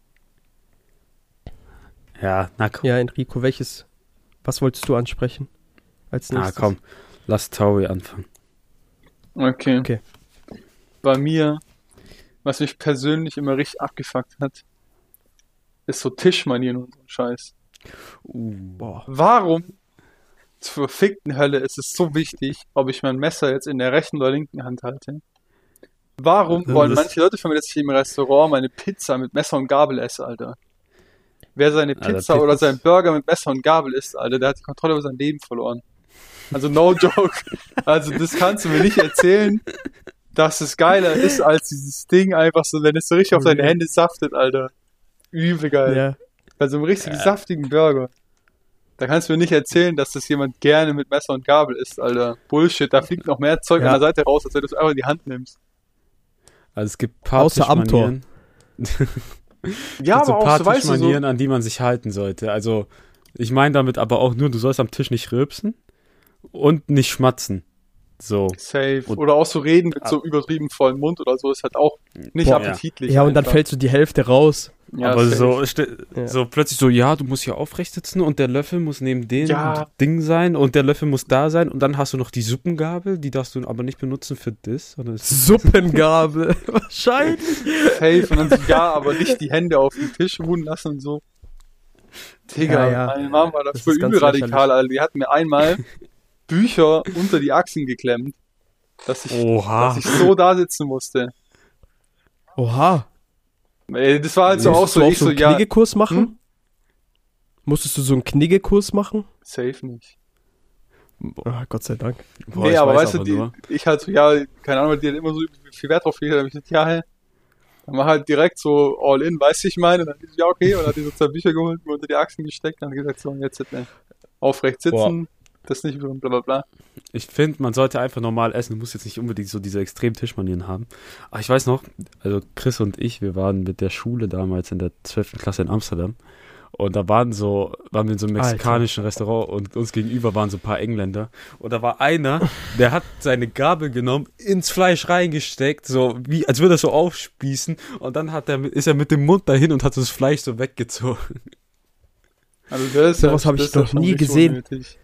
Ja, na komm. Ja, Enrico, welches? Was wolltest du ansprechen? Als Na nächstes? komm. Lass Tauri anfangen. Okay. Okay. Bei mir, was mich persönlich immer richtig abgefuckt hat, ist so Tischmanieren und so Scheiß. Uh. Boah. Warum zur verfickten Hölle ist es so wichtig, ob ich mein Messer jetzt in der rechten oder linken Hand halte? Warum Das- wollen manche Leute von mir, dass ich im Restaurant meine Pizza mit Messer und Gabel esse, Alter? Wer seine Alter, Pizza Pizza- oder seinen Burger mit Messer und Gabel isst, Alter, der hat die Kontrolle über sein Leben verloren. Also no joke. Also das kannst du mir nicht erzählen, dass es geiler ist als dieses Ding einfach so, wenn es so richtig auf deine Hände saftet, Alter. Übel geil. Ja. Bei so einem richtig saftigen Burger. Da kannst du mir nicht erzählen, dass das jemand gerne mit Messer und Gabel isst, Alter. Bullshit, da fliegt noch mehr Zeug Ja. an der Seite raus, als wenn du es einfach in die Hand nimmst. Also es gibt paar Außer Amtor. Tischmanieren. Ja, so aber paar auch so, weißt du, so, Tischmanieren, an die man sich halten sollte. Also ich meine damit aber auch nur, du sollst am Tisch nicht rülpsen und nicht schmatzen. So. safe. Und- oder auch so reden mit so übertrieben vollen Mund oder so ist halt auch nicht Boah, appetitlich. Ja, und dann fällt so die Hälfte raus. Ja, aber so, Ja. so plötzlich so, ja, du musst hier aufrecht sitzen und der Löffel muss neben dem Ja. Ding sein und der Löffel muss da sein und dann hast du noch die Suppengabel, die darfst du aber nicht benutzen für das. Suppengabel. Wahrscheinlich. safe und dann so, ja, aber nicht die Hände auf den Tisch ruhen lassen und so. Digga, Ja, ja. meine Mama war da Das früher ist ganz übel radikal. Alter. Die hat mir einmal Bücher unter die Achsen geklemmt, dass ich, Oha. dass ich so da sitzen musste. Oha. Ey, das war halt so auch Musstest so, du auch ich so so, einen ja, Kniggekurs machen? Hm? Musstest du so einen Kniggekurs machen? safe nicht. Ah, Gott sei Dank. Boah, nee, ich aber weiß weißt du, die, ich halt so, ja, keine Ahnung, die hat immer so viel Wert drauf gelegt, da hab ich gesagt, ja, hey, dann mach halt direkt so all in, weißt du, ich meine, und dann ist ja, okay, und dann hat die so zwei Bücher geholt, mir unter die Achsen gesteckt, und dann gesagt, so, und jetzt äh, aufrecht sitzen, das nicht über bla bla bla. Ich finde, man sollte einfach normal essen. Du musst jetzt nicht unbedingt so diese extremen Tischmanieren haben. Aber ich weiß noch, also Chris und ich, wir waren mit der Schule damals in der 12. Klasse in Amsterdam. Und da waren so, waren wir in so einem Alter. mexikanischen Restaurant und uns gegenüber waren so ein paar Engländer. Und da war einer, der hat seine Gabel genommen, ins Fleisch reingesteckt, so wie, als würde er so aufspießen. Und dann hat er, ist er mit dem Mund dahin und hat das Fleisch so weggezogen. Also das Sowas ja- hab ich noch nie gesehen. unnötig.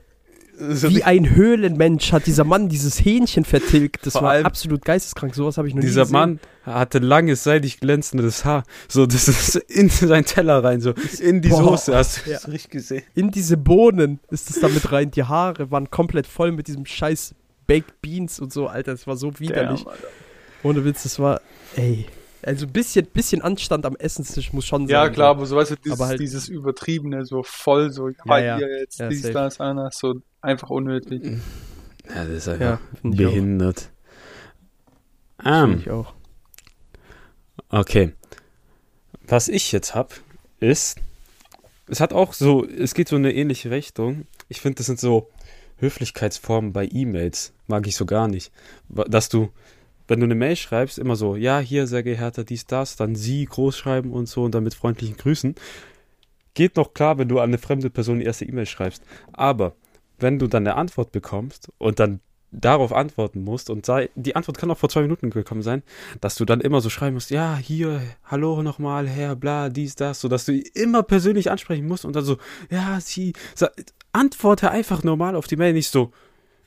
So Wie ein Höhlenmensch hat dieser Mann dieses Hähnchen vertilgt. Das Vor war absolut geisteskrank. Sowas habe ich noch nie Dieser gesehen. Mann hatte langes, seidig glänzendes Haar. So, das ist in seinen Teller rein, so in die Boah. Soße. Hast du Ja. das richtig gesehen? In diese Bohnen ist es da mit rein. Die Haare waren komplett voll mit diesem scheiß Baked Beans und so. Alter, das war so widerlich. Damn, Alter. Ohne Witz, das war, ey. Also ein bisschen, bisschen Anstand am Essenstisch muss schon sein. Ja, klar, aber so weißt du, dieses, Aber halt- dieses übertriebene, so voll, so, ja, Ja, ja. hier jetzt, Ja, dies, safe. das, anders, so einfach unnötig. Ja, das ist Ja, einfach ich auch. behindert. Finde Ähm, ich auch. okay. Was ich jetzt hab, ist, es hat auch so, es geht so in eine ähnliche Richtung. Ich finde, das sind so Höflichkeitsformen bei E-Mails. Mag ich so gar nicht. Dass du, wenn du eine Mail schreibst, immer so, ja, hier, sehr geehrter, dies, das, dann sie groß schreiben und so und dann mit freundlichen Grüßen. Geht noch klar, wenn du an eine fremde Person die erste E-Mail schreibst. Aber wenn du dann eine Antwort bekommst und dann darauf antworten musst und sei, die Antwort kann auch vor zwei Minuten gekommen sein, dass du dann immer so schreiben musst, ja, hier, hallo nochmal, Herr, bla, dies, das, so dass du immer persönlich ansprechen musst und dann so, ja, sie, antworte einfach normal auf die Mail, nicht so,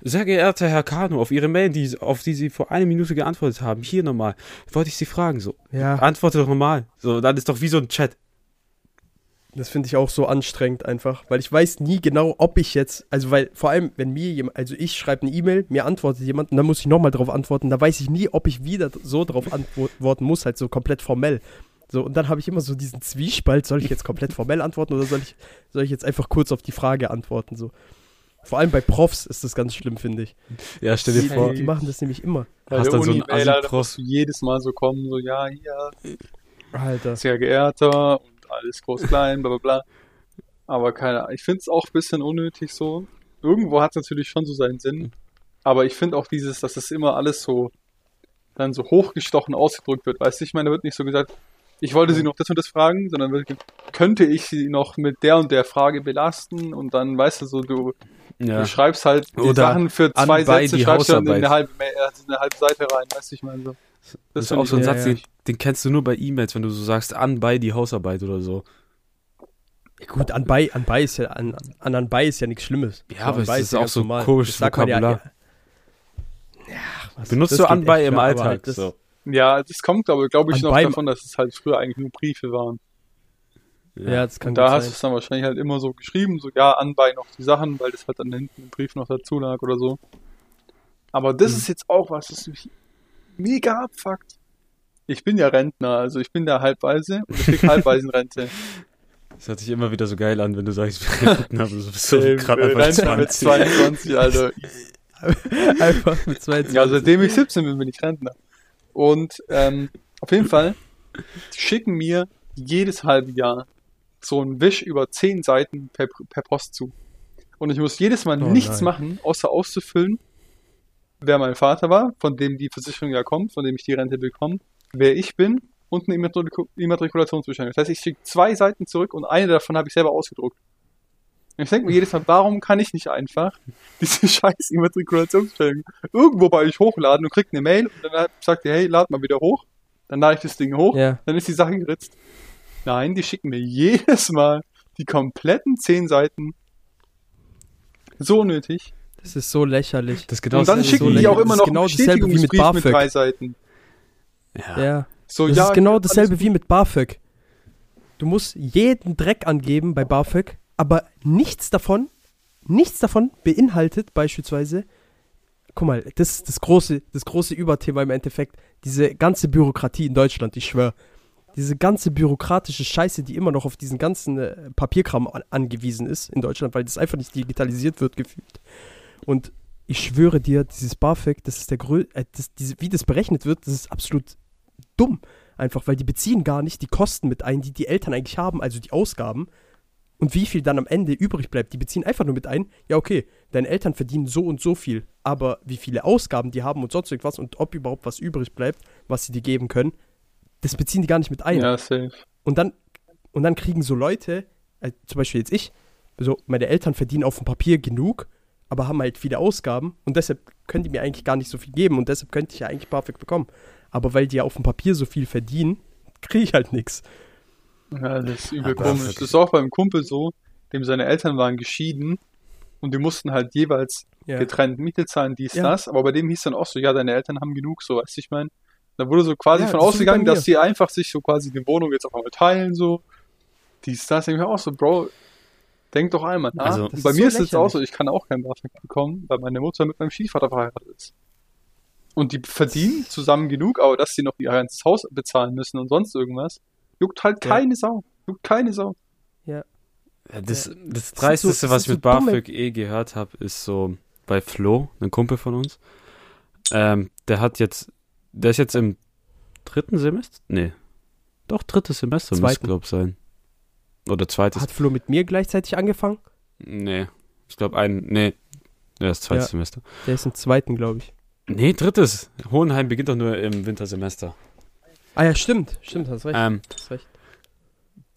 sehr geehrter Herr Kano, auf Ihre Mail, die, auf die Sie vor einer Minute geantwortet haben, hier nochmal, wollte ich Sie fragen, so, Ja, antworte doch normal, so, dann ist doch wie so ein Chat. das finde ich auch so anstrengend einfach, weil ich weiß nie genau, ob ich jetzt, also weil vor allem, wenn mir jemand, also ich schreibe eine E-Mail, mir antwortet jemand und dann muss ich nochmal drauf antworten, da weiß ich nie, ob ich wieder so drauf antworten muss, halt so komplett formell. So, und dann habe ich immer so diesen Zwiespalt, soll ich jetzt komplett formell antworten oder soll ich, soll ich jetzt einfach kurz auf die Frage antworten, so. Vor allem bei Profs ist das ganz schlimm, finde ich. Ja, stell dir Die, vor, die machen das nämlich immer. Bei Hast dann so einen Alter, Assi-Prof. musst du jedes Mal so kommen, so, ja, hier, Alter. sehr geehrter und alles groß, klein, bla bla bla. Aber keine Ahnung, ich finde es auch ein bisschen unnötig so. Irgendwo hat es natürlich schon so seinen Sinn. Aber ich finde auch dieses, dass das immer alles so dann so hochgestochen ausgedrückt wird. Weißt du, ich meine, da wird nicht so gesagt, ich wollte sie noch das und das fragen, sondern könnte ich sie noch mit der und der Frage belasten und dann, weißt du, so, du, ja. du schreibst halt die Oder Sachen für zwei Sätze, schreibst du dann in eine halbe, äh, eine halbe Seite rein, weißt du, ich meine so. Das ist find auch so ein ja, Satz, ja. Den, den kennst du nur bei E-Mails, wenn du so sagst, an bei die Hausarbeit oder so. Ja, gut, anbei, anbei ist ja, an, an anbei ist ja nichts Schlimmes. Ja, aber es ist auch ganz so normal. komisches Das Vokabular. Ja, ja, was- Benutzt das du anbei echt im Alltag? halt das- so. Ja, das kommt aber, glaube ich, noch davon, dass es halt früher eigentlich nur Briefe waren. Ja, das kann Und da hast du es dann wahrscheinlich halt immer so geschrieben, so ja, anbei noch die Sachen, weil das halt dann hinten im Brief noch dazu lag oder so. Aber das Mhm. ist jetzt auch was, das mich mega abfuckt. Ich bin ja Rentner, also ich bin der Halbweise und ich krieg Halbwaisenrente. Das hört sich immer wieder so geil an, wenn du sagst, wir reden, aber du bist so Äh, gerade einfach Rentner mit 20. 22, Alter. Einfach mit 22. Ja, seitdem ich 17 bin, bin ich Rentner. Und ähm, auf jeden Fall schicken mir jedes halbe Jahr so einen Wisch über 10 Seiten per, per Post zu. Und ich muss jedes Mal Oh nichts nein. machen, außer auszufüllen, wer mein Vater war, von dem die Versicherung ja kommt, von dem ich die Rente bekomme, wer ich bin und eine Immatriku- Immatrikulationsbescheinigung. Das heißt, ich schicke zwei Seiten zurück und eine davon habe ich selber ausgedruckt. Und ich denke mir jedes Mal, warum kann ich nicht einfach diese scheiß Immatrikulationsbescheinigung irgendwo bei euch hochladen und kriegt eine Mail und dann sagt ihr, hey, lad mal wieder hoch. Dann lade ich das Ding hoch, Ja. dann ist die Sache geritzt. Nein, die schicken mir jedes Mal die kompletten zehn Seiten. So nötig. Das ist so lächerlich. Das ist genau und dann schicken so die lächerlich. auch immer Das noch ist genau dasselbe wie mit Bestätigungsbrief mit BAföG. drei Seiten. Ja. Ja. So, Das ja, ist genau dasselbe wie mit BAföG. Du musst jeden Dreck angeben bei BAföG, aber nichts davon, nichts davon beinhaltet beispielsweise, guck mal, das ist das große, das große Überthema im Endeffekt, diese ganze Bürokratie in Deutschland, ich schwöre. Diese ganze bürokratische Scheiße, die immer noch auf diesen ganzen äh, Papierkram an, angewiesen ist in Deutschland, weil das einfach nicht digitalisiert wird, gefühlt. Und ich schwöre dir, dieses BAföG, das ist der grö äh, das, diese, wie das berechnet wird, das ist absolut dumm. Einfach, weil die beziehen gar nicht die Kosten mit ein, die die Eltern eigentlich haben, also die Ausgaben. Und wie viel dann am Ende übrig bleibt, die beziehen einfach nur mit ein, ja okay, deine Eltern verdienen so und so viel, aber wie viele Ausgaben die haben und sonst irgendwas und ob überhaupt was übrig bleibt, was sie dir geben können, das beziehen die gar nicht mit ein. Ja, safe. Und dann, und dann kriegen so Leute, äh, zum Beispiel jetzt ich, so meine Eltern verdienen auf dem Papier genug, aber haben halt viele Ausgaben und deshalb können die mir eigentlich gar nicht so viel geben und deshalb könnte ich ja eigentlich BAföG bekommen. Aber weil die ja auf dem Papier so viel verdienen, kriege ich halt nichts. Ja, das ist übel Aber komisch. das- Das ist auch beim Kumpel so, dem seine Eltern waren geschieden und die mussten halt jeweils Ja. getrennt Miete zahlen, dies, Ja. das. Aber bei dem hieß dann auch so, ja, deine Eltern haben genug, so, weißt du, ich meine. Da wurde so quasi Ja, von ausgegangen, dass sie einfach sich so quasi die Wohnung jetzt auf einmal teilen, so. Dies, das. Ich mir auch so, Bro, denk doch einmal nach. Also- bei ist mir so ist es auch so, ich kann auch kein BAföG bekommen, weil meine Mutter mit meinem Stiefvater verheiratet ist. Und die verdienen zusammen genug, aber dass sie noch ihr ganzes Haus bezahlen müssen und sonst irgendwas, juckt halt Ja. keine Sau. Juckt keine Sau. Ja, das, das Das Dreisteste, so- was ich mit so dumme- BAföG eh gehört habe, ist so bei Flo, ein Kumpel von uns. Ähm, der hat jetzt, der ist jetzt im dritten Semester? Nee. Doch, drittes Semester muss Zweiten. glaub sein. Oder zweites. Hat Flo mit mir gleichzeitig angefangen? nee. Ich glaube ein, nee. Ja, das zweite Ja. Semester. Der ist im zweiten, glaube ich. Nee, drittes. Hohenheim beginnt doch nur im Wintersemester. Ah ja, stimmt. Stimmt, hast recht. Ähm, hast recht.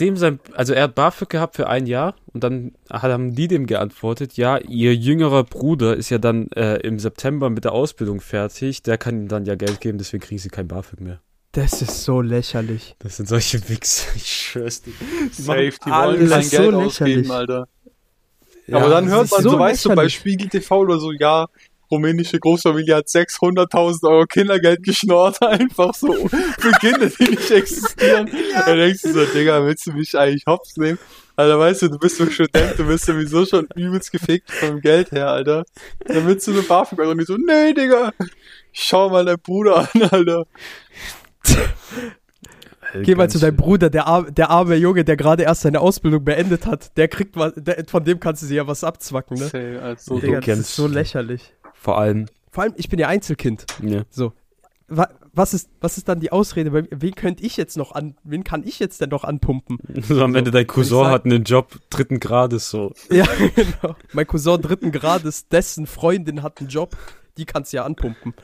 Dem sein, also er hat BAföG gehabt für ein Jahr und dann hat- haben die dem geantwortet, ja, ihr jüngerer Bruder ist ja dann äh, im September mit der Ausbildung fertig, der kann ihnen dann ja Geld geben, deswegen kriegen sie kein BAföG mehr. Das ist so lächerlich. Das sind solche Wichser, ich schwör's dir. Safe, die wollen kein so Geld lächerlich. ausgeben, Alter. Ja, aber dann hört man so so, weißt du, bei. Spiegel TV oder so, ja, rumänische Großfamilie hat 600.000 Euro Kindergeld geschnort, einfach so, für Kinder, die nicht existieren. Da denkst du so, Digga, willst du mich eigentlich hops nehmen? Alter, weißt du, du bist so Student, du bist sowieso schon übelst gefickt vom Geld her, Alter. Dann willst du eine BAföG und die so, nee, Digga, schau mal deinen Bruder an, Alter. Geh mal zu deinem. Bruder, der, ar der arme Junge, der gerade erst seine Ausbildung beendet hat. Der kriegt was, der, von dem kannst du dir ja was abzwacken, ne? Also, Digga, das ist so lächerlich. Vor allem, Vor allem, ich bin ja Einzelkind. ja. So. Wa was, ist, was ist dann die Ausrede? Wen könnte ich jetzt noch an, wen kann ich jetzt denn noch anpumpen? So am Ende dein Cousin hat einen Job dritten Grades so. Ja, genau. Mein Cousin dritten Grades, dessen Freundin hat einen Job, die kannst du ja anpumpen.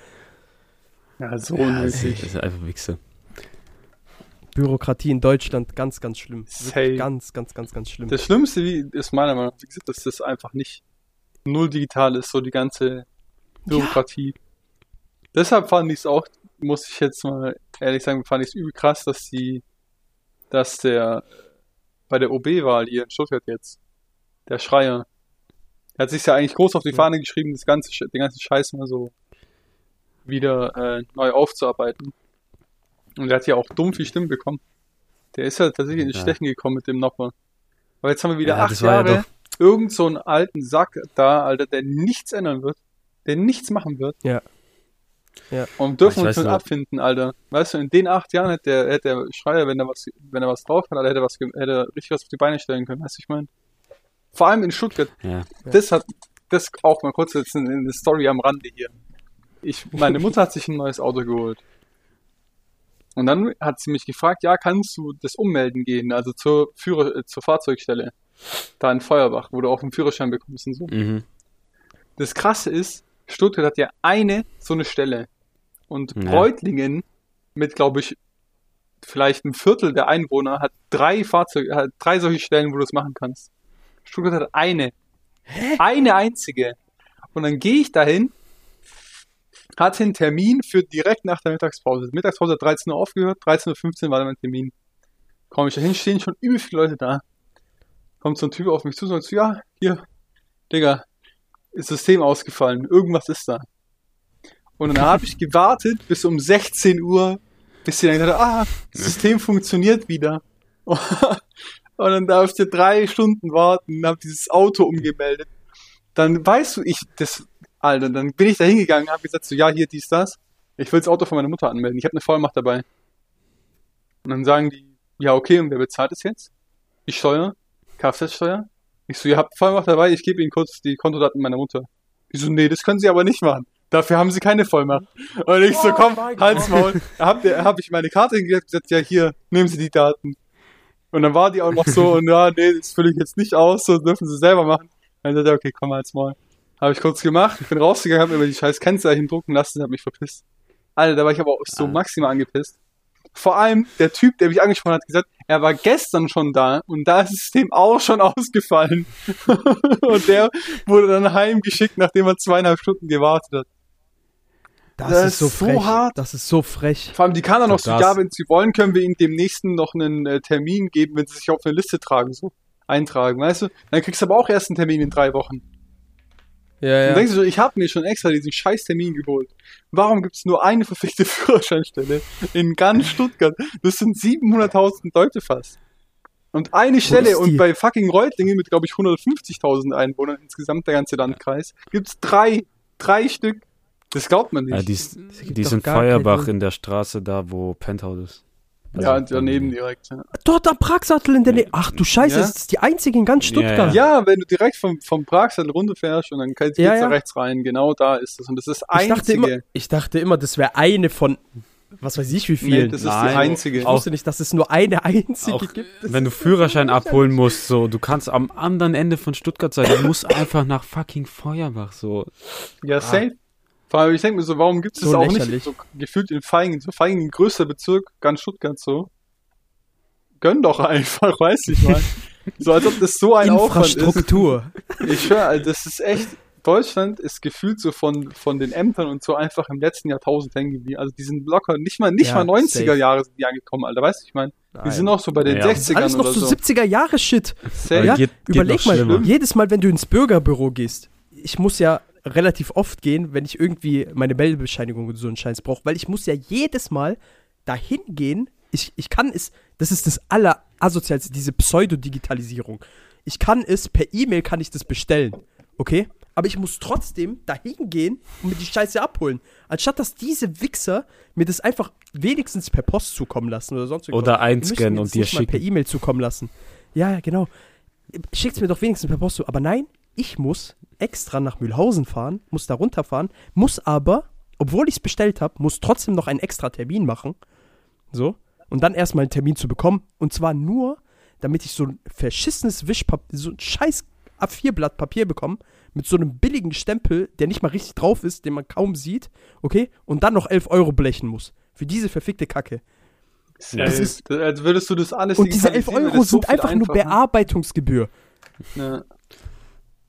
ja, so Ja, das, ist einfach Wichser. Bürokratie in Deutschland, ganz, ganz schlimm. Ganz, ganz, ganz, ganz schlimm. Das Schlimmste wie, ist meiner Meinung nach, dass das einfach nicht null digital ist, so die ganze Bürokratie. Deshalb fand ich es auch, muss ich jetzt mal ehrlich sagen, fand ich es übel krass, dass die, dass der bei der OB-Wahl hier in Stuttgart jetzt, der Schreier, der hat sich ja eigentlich groß auf die Ja. Fahne geschrieben, das ganze, den ganzen Scheiß mal so wieder äh, neu aufzuarbeiten. Und der hat ja auch dumm viel Stimmen bekommen. Der ist ja tatsächlich ins Ja. Stechen gekommen mit dem Nopper. Aber jetzt haben wir wieder Ja, acht war ja Jahre irgend so einen alten Sack da, Alter, der nichts ändern wird, der nichts machen wird. Ja. Ja. Und dürfen uns mit abfinden, Alter. Weißt du, in den acht Jahren hätte der, hätte der Schreier, wenn er was, wenn er was drauf hat, Alter, hätte er was, hätte er richtig was auf die Beine stellen können, weißt du, ich meine? Vor allem in Stuttgart, Ja. das hat, das auch mal kurz jetzt eine, eine Story am Rande hier. Ich, meine Mutter hat sich ein neues Auto geholt. Und dann hat sie mich gefragt, ja, kannst du das ummelden gehen, also zur Führer, äh, zur Fahrzeugstelle, da in Feuerbach, wo du auch einen Führerschein bekommst und so. Mhm. Das Krasse ist, Stuttgart hat ja eine so eine Stelle. Und Ja. Reutlingen mit, glaube ich, vielleicht ein Viertel der Einwohner hat drei Fahrzeuge, hat drei solche Stellen, wo du das machen kannst. Stuttgart hat eine. Eine einzige. Und dann gehe ich dahin, hatte einen Termin für direkt nach der Mittagspause. Die Mittagspause hat 13 Uhr aufgehört, 13.15 Uhr war dann mein Termin. Komm ich dahin, stehen schon übel viele Leute da. Kommt so ein Typ auf mich zu und sagt so, ja, hier, Digga, System ausgefallen, irgendwas ist da. Und dann habe ich gewartet bis um 16 Uhr, bis sie dann haben, ah, das System funktioniert wieder. Und dann darf ich drei Stunden warten, habe dieses Auto umgemeldet. Dann weißt du, ich, das, Alter, dann bin ich da hingegangen, habe gesagt, so, ja, hier, dies, das. Ich will das Auto von meiner Mutter anmelden. Ich habe eine Vollmacht dabei. Und dann sagen die, ja, okay, und wer bezahlt es jetzt? Die Steuer? Kfz-Steuer? Ich so, ihr habt Vollmacht dabei, ich gebe Ihnen kurz die Kontodaten meiner Mutter. Die so, nee, das können Sie aber nicht machen. Dafür haben Sie keine Vollmacht. Und ich so, komm, Hals Maul. Da hab, hab ich meine Karte hingegeben und gesagt, ja, hier, nehmen Sie die Daten. Und dann war die auch noch so, und ja, nee, das fülle ich jetzt nicht aus, so dürfen Sie selber machen. Dann sagt er, okay, komm, Hals Maul. Habe ich kurz gemacht, ich bin rausgegangen, habe mir die scheiß Kennzeichen drucken lassen und habe mich verpisst. Alter, da war ich aber auch so maximal angepisst. Vor allem der Typ, der mich angesprochen hat, gesagt, er war gestern schon da und da ist das System auch schon ausgefallen. und der wurde dann heimgeschickt, nachdem er zweieinhalb Stunden gewartet hat. Das, Das ist so ist so frech. hart. Das ist so frech. Vor allem, die kann er noch so, ja, wenn sie wollen, können wir ihm demnächst noch einen äh, Termin geben, wenn sie sich auf eine Liste tragen, so eintragen, weißt du? Dann kriegst du aber auch erst einen Termin in drei Wochen. Ja, Dann denkst du so, ich habe mir schon extra diesen scheiß Termin geholt. Warum gibt es nur eine verfickte Führerscheinstelle in ganz Stuttgart? Das sind 700.000 Leute fast. Und eine Stelle und bei fucking Reutlingen mit, glaube ich, 150.000 Einwohnern insgesamt, der ganze Landkreis, gibt's drei, drei Stück. Das glaubt man nicht. Ja, die, ist- gibt die sind Feuerbach in der Straße da, wo Penthouse ist. Ja, Also, daneben direkt. Ja. Dort am Pragsattel in der Nähe. Ach du Scheiße, Ja? das ist die einzige in ganz Ja, Stuttgart. Ja, wenn du direkt vom, vom Pragsattel runterfährst und dann geht's Ja, da ja. rechts rein, genau da ist es. Und das ist das Ich dachte, einzige. immer, ich dachte immer, das wäre eine von, was weiß ich wie vielen. nee, das ist Nein. die einzige. ich wusste nicht, dass es nur eine einzige Auch gibt. Das Wenn du ist Führerschein abholen musst, so, du kannst am anderen Ende von Stuttgart sein, du musst einfach nach fucking Feuerbach, so. Ja, safe. Vor allem, ich denke mir so, warum gibt es So das auch lächerlich. nicht so gefühlt in Feingen? So Feingen, größter Bezirk, ganz Stuttgart so. Gönn doch einfach, weiß ich mal. So als ob das so ein Aufwand ist. Infrastruktur. Ich schwör, also das ist echt, Deutschland ist gefühlt so von, von den Ämtern und so einfach im letzten Jahrtausend hängen geblieben. Also die sind locker, nicht mal, nicht Ja, mal 90er safe. Jahre sind die angekommen, Alter, weißt du, ich meine, die sind noch so bei den Ja. Das ist 60ern alles noch oder so so. 70er Jahre Shit. Ja, geht- geht überleg mal, schlimmer. jedes Mal, wenn du ins Bürgerbüro gehst, ich muss ja relativ oft gehen, wenn ich irgendwie meine Meldebescheinigung und so einen Scheiß brauche, weil ich muss ja jedes Mal dahin gehen. Ich, ich kann es, das ist das allerasozialste, diese Pseudodigitalisierung. Ich kann es, per E-Mail kann ich das bestellen, okay? Aber ich muss trotzdem dahin gehen und mir die Scheiße abholen. Anstatt dass diese Wichser mir das einfach wenigstens per Post zukommen lassen oder sonst irgendwas. Oder einscannen mir und dir mal per schicken. E-Mail zukommen lassen. Ja, ja, genau. Schickt's mir doch wenigstens per Post zu. Aber nein, ich muss extra nach Mühlhausen fahren, muss da runterfahren, muss aber, obwohl ich es bestellt habe, muss trotzdem noch einen extra Termin machen. So. Und dann erstmal einen Termin zu bekommen. Und zwar nur, damit ich so ein verschissenes Wischpapier, so ein scheiß A4-Blatt Papier bekomme, mit so einem billigen Stempel, der nicht mal richtig drauf ist, den man kaum sieht, okay? Und dann noch 11 Euro blechen muss. Für diese verfickte Kacke. Safe. das ist- als würdest du das alles Und diese 11 digitalisieren, wäre Euro so sind viel einfach nur. Bearbeitungsgebühr. Ja.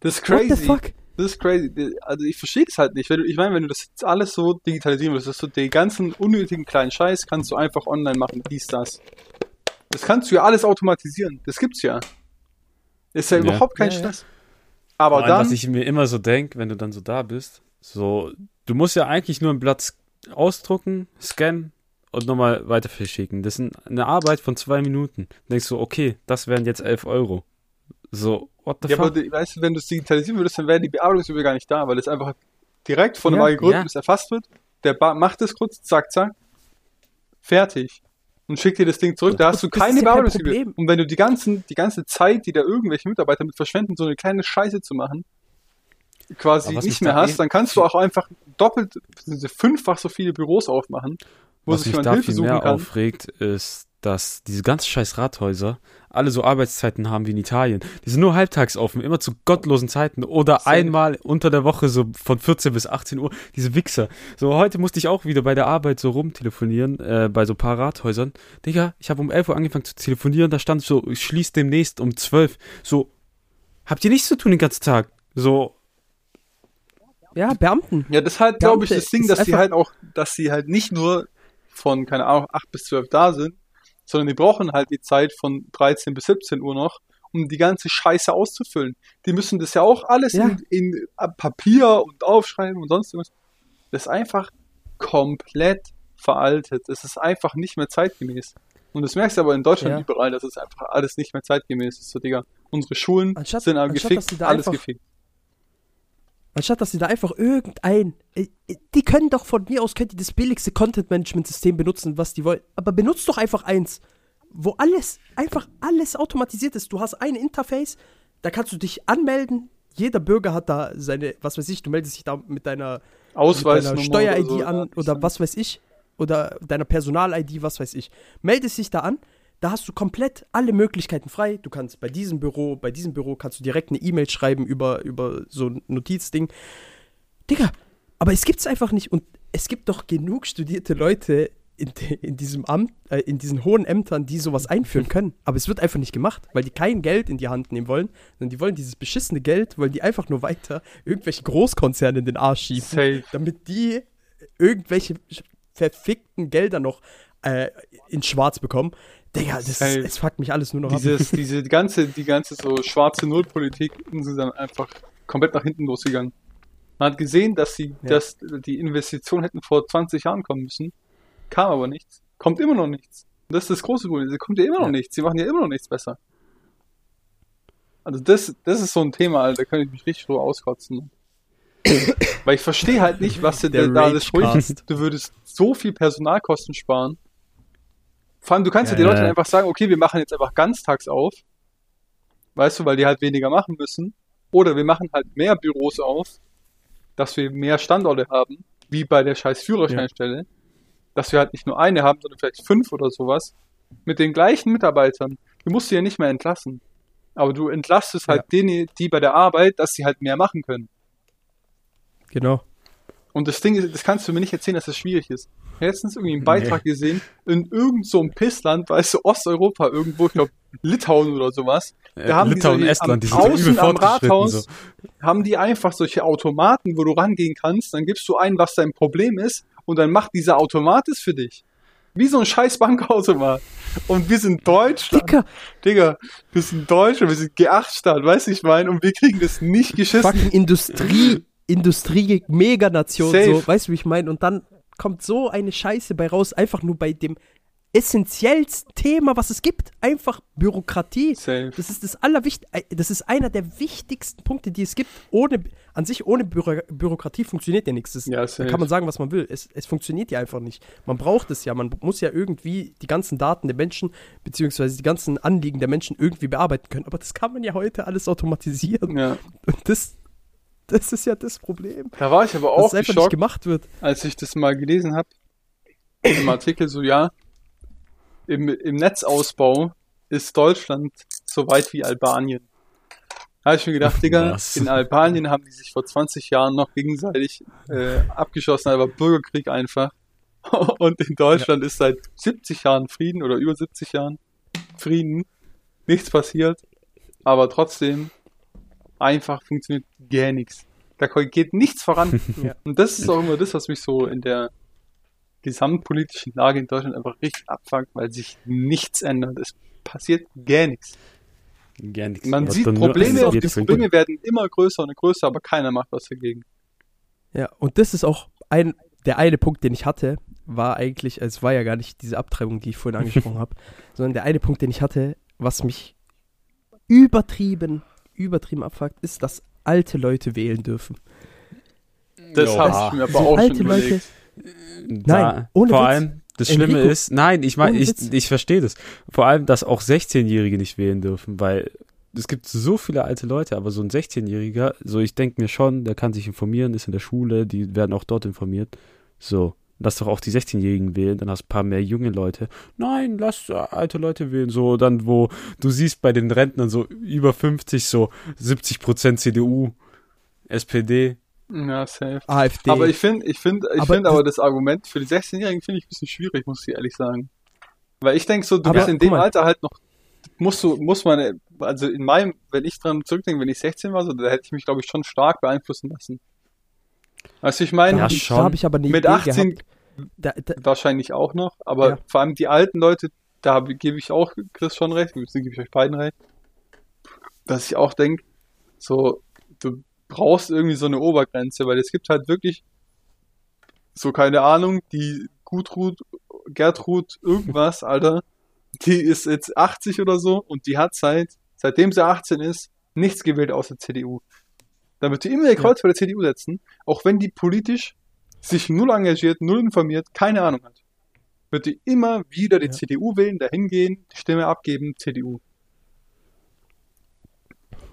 Das ist What the crazy. fuck? Das ist crazy. Also ich verstehe das halt nicht. Wenn du- Ich meine, wenn du das jetzt alles so digitalisieren würdest, dass du den ganzen unnötigen kleinen Scheiß kannst du einfach online machen, dies, das. Das kannst du ja alles automatisieren. Das gibt's ja. Ist ja, Ja. überhaupt kein Ja, ja. Stress. Aber Vor allem, dann, was ich mir immer so denke, wenn du dann so da bist, so, du musst ja eigentlich nur ein Blatt ausdrucken, scannen und nochmal weiter verschicken. Das ist eine Arbeit von zwei Minuten. Denkst du, okay, das wären jetzt 11 Euro. So, what the ja, aber fuck? die- weißt du, wenn du es digitalisieren würdest, dann wäre die Bearbeitungsgebühr gar nicht da, weil es einfach direkt von einem Ja, Algorithmus erfasst wird. Der ba macht es kurz, zack, zack, fertig. Und schickt dir das Ding zurück. Da hast du Das keine ja kein Bearbeitungsgebühr. Und wenn du die, ganzen, die ganze Zeit, die da irgendwelche Mitarbeiter mit verschwenden, so eine kleine Scheiße zu machen, quasi Aber was nicht mich mehr da hast, eh- dann kannst du auch einfach doppelt, fünfzifach so viele Büros aufmachen, wo Was sich mich jemand da Hilfe viel suchen mehr kann. aufregt, ist, dass diese ganzen scheiß Rathäuser alle so Arbeitszeiten haben wie in Italien. Die sind nur halbtags offen, immer zu gottlosen Zeiten oder Safe. einmal unter der Woche so von 14 bis 18 Uhr. Diese Wichser. So, heute musste ich auch wieder bei der Arbeit so rumtelefonieren, äh, bei so ein paar Rathäusern. Digga, ich habe um 11 Uhr angefangen zu telefonieren, da stand so, ich schließe demnächst um 12. So, habt ihr nichts zu tun den ganzen Tag? So, Ja, Beamten. Ja, das ist halt, glaube ich, das Ding, dass sie halt auch, dass sie halt nicht nur von, keine Ahnung, 8 bis 12 da sind, sondern die brauchen halt die Zeit von 13 bis 17 Uhr noch, um die ganze Scheiße auszufüllen. Die müssen das ja auch alles Ja. in, in Papier und aufschreiben und sonst irgendwas. Das ist einfach komplett veraltet. Es ist einfach nicht mehr zeitgemäß. Und das merkst du aber in Deutschland Ja. überall, dass es einfach alles nicht mehr zeitgemäß ist. So, Digga, unsere Schulen Anstatt- sind anstatt, gefickt, alles gefickt. Anstatt dass sie da einfach irgendein. äh, äh, Die können doch von mir aus, könnt ihr das billigste Content-Management-System benutzen, was die wollen. Aber benutzt doch einfach eins, wo alles, einfach alles automatisiert ist. Du hast ein Interface, da kannst du dich anmelden. Jeder Bürger hat da seine, was weiß ich, du meldest dich da mit deiner, mit deiner Steuer-ID so, an oder was weiß ich. Oder deiner Personal-ID, was weiß ich. Meldest dich da an, da hast du komplett alle Möglichkeiten frei. Du kannst bei diesem Büro, bei diesem Büro kannst du direkt eine E-Mail schreiben über, über so ein Notizding. Digga, aber es gibt's einfach nicht. Und es gibt doch genug studierte Leute in, in diesem Amt, äh, in diesen hohen Ämtern, die sowas einführen können. Aber es wird einfach nicht gemacht, weil die kein Geld in die Hand nehmen wollen, sondern die wollen dieses beschissene Geld, wollen die einfach nur weiter irgendwelche Großkonzerne in den Arsch schieben Safe. damit die irgendwelche verfickten Gelder noch äh, in Schwarz bekommen. Digga, das, Safe. es fuckt mich alles nur noch ab. Dieses, diese ganze, die ganze so schwarze Nullpolitik ist dann einfach komplett nach hinten losgegangen. Man hat gesehen, dass sie, Ja. dass die Investitionen hätten vor 20 Jahren kommen müssen, kam aber nichts. Kommt immer noch nichts. Und das ist das große Problem. Sie kommt ja immer noch Ja. nichts. Sie machen ja immer noch nichts besser. Also das, das ist so ein Thema, Alter, da könnte ich mich richtig so auskotzen. Weil ich verstehe halt nicht, was du Der da alles ruhig. Du würdest so viel Personalkosten sparen. Vor allem, du kannst ja, Ja, die Leute ja. einfach sagen, okay, wir machen jetzt einfach ganztags auf. Weißt du, weil die halt weniger machen müssen. Oder wir machen halt mehr Büros auf, dass wir mehr Standorte haben, wie bei der scheiß Führerscheinstelle. Dass wir halt nicht nur eine haben, sondern vielleicht fünf oder sowas. Mit den gleichen Mitarbeitern. Du musst sie ja nicht mehr entlassen. Aber du entlastest halt Ja. denen, die bei der Arbeit, dass sie halt mehr machen können. Genau. Und das Ding ist, das kannst du mir nicht erzählen, dass das schwierig ist. Ich habe letztens irgendwie einen Beitrag gesehen, in irgend so einem Pissland, weißt du, Osteuropa irgendwo, ich glaube Litauen oder sowas. Da haben Äh, Litauen, die so Estland, am, die sind so außen am fortgeschritten. Rathaus, So. haben die einfach solche Automaten, wo du rangehen kannst, dann gibst du ein, was dein Problem ist, und dann macht dieser Automat es für dich. Wie so ein scheiß Bankautomat. Und wir sind Deutschland. Dicker, Digga, wir sind Deutschland, wir sind G8-Staat, weißt du, ich meine, und wir kriegen das nicht geschissen. fucking Industrie, Industrie, Meganation, so, weißt du, wie ich meine? Und dann kommt so eine Scheiße bei raus, einfach nur bei dem essentiellsten Thema, was es gibt. Einfach Bürokratie. Safe. Das ist das Allerwichtigste, das ist einer der wichtigsten Punkte, die es gibt. Ohne, an sich, ohne Büro Bürokratie funktioniert ja nichts. Das, Ja, da kann man sagen, was man will. Es, es funktioniert ja einfach nicht. Man braucht es ja. Man muss ja irgendwie die ganzen Daten der Menschen, beziehungsweise die ganzen Anliegen der Menschen irgendwie bearbeiten können. Aber das kann man ja heute alles automatisieren. Ja. Und das, das ist ja das Problem. Da war ich aber Dass auch es einfach nicht geschockt, gemacht wird. als ich das mal gelesen habe, im Artikel so, ja, im, im Netzausbau ist Deutschland so weit wie Albanien. Da habe ich mir gedacht, Digga, Was? in Albanien haben die sich vor 20 Jahren noch gegenseitig äh, abgeschossen, aber Bürgerkrieg einfach. Und in Deutschland ist seit 70 Jahren Frieden oder über 70 Jahren Frieden. Nichts passiert, aber trotzdem einfach funktioniert gar nichts. Da geht nichts voran. Ja. Und das ist auch immer das, was mich so in der gesamtpolitischen Lage in Deutschland einfach richtig abfuckt, weil sich nichts ändert. Es passiert gar nichts. Gar nichts. Man Was sieht Probleme und passiert die Probleme werden immer größer und größer, aber keiner macht was dagegen. Ja, und das ist auch ein, der eine Punkt, den ich hatte, war eigentlich, es war ja gar nicht diese Abtreibung, die ich vorhin angesprochen habe, sondern der eine Punkt, den ich hatte, was mich übertrieben, übertrieben abfuckt, ist, dass alte Leute wählen dürfen. Das Ja. habe ich mir aber So auch alte schon Leute. Da, Nein, ohne vor Witz. allem, das Schlimme Enrico, ist, nein, ich meine, ich, ich verstehe das. Vor allem, dass auch 16-Jährige nicht wählen dürfen, weil es gibt so viele alte Leute, aber so ein 16-Jähriger, so ich denke mir schon, der kann sich informieren, ist in der Schule, die werden auch dort informiert. So, lass doch auch die 16-Jährigen wählen, dann hast du ein paar mehr junge Leute. Nein, lass alte Leute wählen. So, dann, wo du siehst bei den Rentnern so über 50, so 70% CDU, SPD. Ja, safe. AfD. Aber ich finde, ich finde, ich Aber finde das- aber das Argument für die 16-Jährigen finde ich ein bisschen schwierig, muss ich ehrlich sagen. Weil ich denke so, du Aber bist in dem mal. Alter halt noch, musst du, muss man, also in meinem, wenn ich dran zurückdenke, wenn ich 16 war, so, da hätte ich mich, glaube ich, schon stark beeinflussen lassen. Also ich meine, Ja, da habe ich aber eine Mit Idee 18 gehabt. Da, da, wahrscheinlich auch noch, aber Ja. vor allem die alten Leute, da gebe ich auch Chris schon recht, gebe ich euch beiden recht, dass ich auch denke, so, du brauchst irgendwie so eine Obergrenze, weil es gibt halt wirklich so keine Ahnung, die Gudrud, Gertrud, irgendwas, Alter, die ist jetzt 80 oder so und die hat seit, seitdem sie 18 ist, nichts gewählt außer CDU. Da wird die immer ihr Kreuz bei der CDU setzen, auch wenn die politisch sich null engagiert, null informiert, keine Ahnung hat. Wird die immer wieder die Ja. CDU wählen, dahin gehen, die Stimme abgeben, CDU.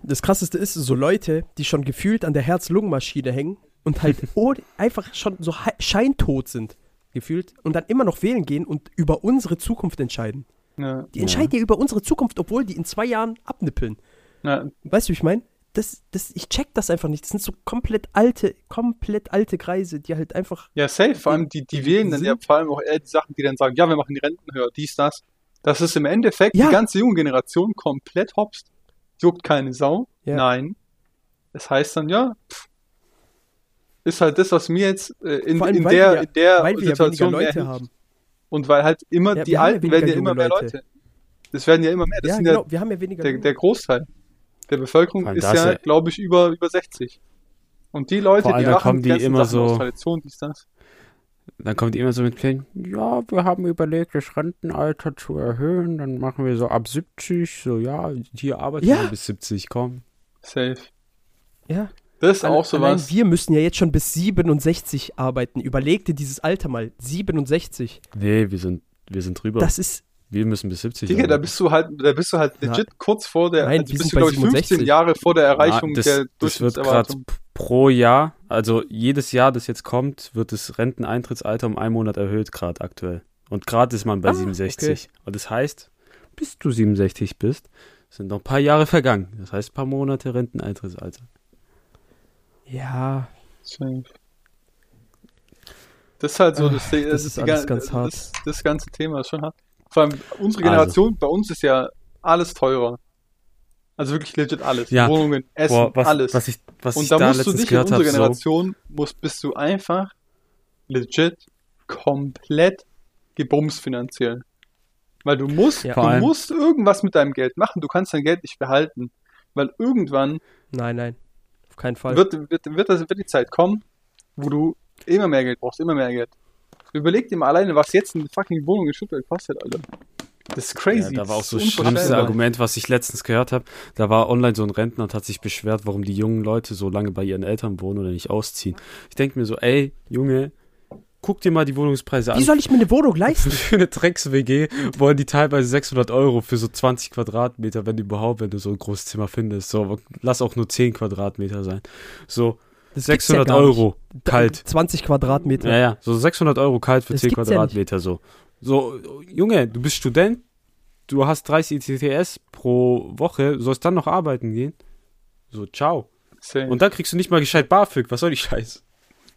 das krasseste ist, so Leute, die schon gefühlt an der Herz-Lungen-Maschine hängen und halt einfach schon so hei- scheintot sind, gefühlt, und dann immer noch wählen gehen und über unsere Zukunft entscheiden. Ja, Die entscheiden ja über unsere Zukunft, obwohl die in zwei Jahren abnippeln. ja, Weißt du, wie ich meine? Das, das, ich check das einfach nicht. Das sind so komplett alte, komplett alte Kreise, die halt einfach. ja, safe. Vor allem, die, die wählen dann ja vor allem auch eher die Sachen, die dann sagen, ja, wir machen die Renten höher, dies, das. Das ist im Endeffekt Ja. die ganze junge Generation komplett hopst. Juckt keine Sau. Ja. Nein. Das heißt dann, ja, pff, ist halt das, was mir jetzt äh, in, allem, in, der, ja- in der ja Situation mehr Leute haben. Und weil halt immer Ja, die ja Alten werden ja immer mehr Leute. Leute. Das werden ja immer mehr. Das ja, sind genau. ja wir haben ja weniger. der, der Großteil der Bevölkerung ist ja, glaube ich, über, über 60. Und die Leute, allem, die machen kommen die immer Sachen aus so- Tradition, dies, das. Dann kommt die immer so mit Plänen, ja, wir haben überlegt, das Rentenalter zu erhöhen, dann machen wir so ab 70, so ja, hier arbeiten Ja. wir bis 70, komm. Safe. ja. Das ist auch allein sowas. wir müssen ja jetzt schon bis 67 arbeiten. Überleg dir dieses Alter mal. 67. Nee, wir sind, wir sind drüber. Das ist. Wir müssen bis 70 Digga, da bist du halt, da bist du halt Na. legit kurz vor der, Nein, also bist du, bei glaube ich, 15 67. Jahre vor der Erreichung Ja, das, der das wird gerade pro Jahr, also jedes Jahr, das jetzt kommt, wird das Renteneintrittsalter um einen Monat erhöht, gerade aktuell. Und gerade ist man bei Ah, 67. Und das heißt, bis du 67 bist, sind noch ein paar Jahre vergangen. Das heißt, ein paar Monate Renteneintrittsalter. Ja. Safe. Das ist halt so, das, Ah, das ist alles gan- ganz hart. Das, das ganze Thema ist schon hart. Vor allem unsere Also. Generation, bei uns ist ja alles teurer. Also wirklich legit alles. Ja. Wohnungen, Essen, Boah, was, alles. was ich, was Und da musst du dich in unserer habe, so, Generation, musst, bist du einfach legit komplett gebumst finanziell. Weil du musst, Ja. Du musst irgendwas mit deinem Geld machen. Du kannst dein Geld nicht behalten. Weil irgendwann Nein, nein. Auf keinen Fall. wird, wird, wird, das, wird die Zeit kommen, wo du immer mehr Geld brauchst, immer mehr Geld. Überleg dir mal alleine, was jetzt eine fucking Wohnung in Stuttgart kostet, Alter. Das ist ja, crazy. da war auch so das schlimmste. Argument, was ich letztens gehört habe. Da war online so ein Rentner und hat sich beschwert, warum die jungen Leute so lange bei ihren Eltern wohnen oder nicht ausziehen. Ich denke mir so, ey, Junge, guck dir mal die Wohnungspreise an. Wie soll ich mir eine Wohnung leisten? Für eine Drecks-WG wollen die teilweise 600 Euro für so 20 Quadratmeter, wenn überhaupt, wenn du so ein großes Zimmer findest. So, lass auch nur 10 Quadratmeter sein. So, Das gibt's ja 600 gar nicht. Euro kalt. 20 Quadratmeter. Ja, ja, so 600 Euro kalt für Das 10 gibt's ja Quadratmeter, so. So, Junge, du bist Student, du hast 30 ICTS pro Woche, sollst dann noch arbeiten gehen? So, ciao. Safe. Und dann kriegst du nicht mal gescheit BAföG, was soll die Scheiße?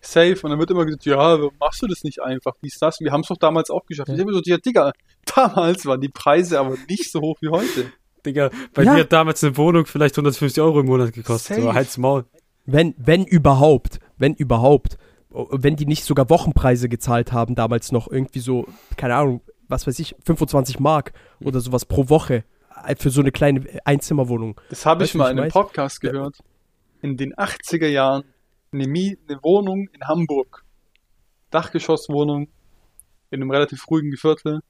Safe. Und dann wird immer gesagt, ja, warum machst du das nicht einfach? Wie ist das? Wir haben es doch damals auch geschafft. Ja. Ich habe gesagt, ja, Digga, damals waren die Preise aber nicht so hoch wie heute. Digga, bei Ja. mir hat damals eine Wohnung vielleicht 150 Euro im Monat gekostet. So, Safe. halt's Maul. Wenn, wenn überhaupt, wenn überhaupt, wenn die nicht sogar Wochenpreise gezahlt haben, damals noch irgendwie so, keine Ahnung, was weiß ich, 25 Mark oder sowas pro Woche äh, für so eine kleine Einzimmerwohnung. Das habe ich mal in einem? Podcast gehört. In den 80er Jahren eine, Mie eine Wohnung in Hamburg. Dachgeschosswohnung in einem relativ ruhigen Viertel.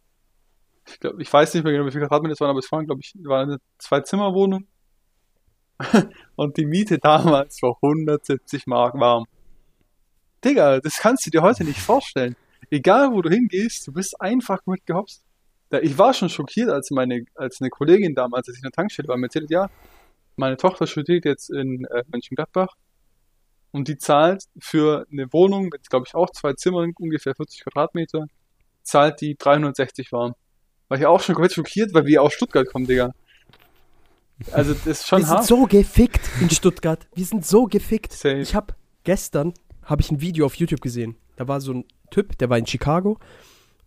Ich, glaub, ich weiß nicht mehr genau, wie viele Quadratmeter es waren, aber es waren, glaube ich, war eine Zwei-Zimmer-Wohnung. Und die Miete damals war 170 Mark warm. Digga, das kannst du dir heute nicht vorstellen. Egal, wo du hingehst, du bist einfach mitgehopst. Ich war schon schockiert, als meine, als eine Kollegin damals, als ich in der Tankstelle war, mir erzählt, ja, meine Tochter studiert jetzt in äh, Mönchengladbach Und die zahlt für eine Wohnung mit, glaube ich, auch zwei Zimmern, ungefähr 40 Quadratmeter, zahlt die 360 warm. War ich auch schon komplett schockiert, weil wir aus Stuttgart kommen, Digga. Also, das ist schon Wir sind hart. so gefickt in Stuttgart. Wir sind so gefickt. Safe. Ich habe gestern habe ich ein Video auf YouTube gesehen. Da war so ein Typ, der war in Chicago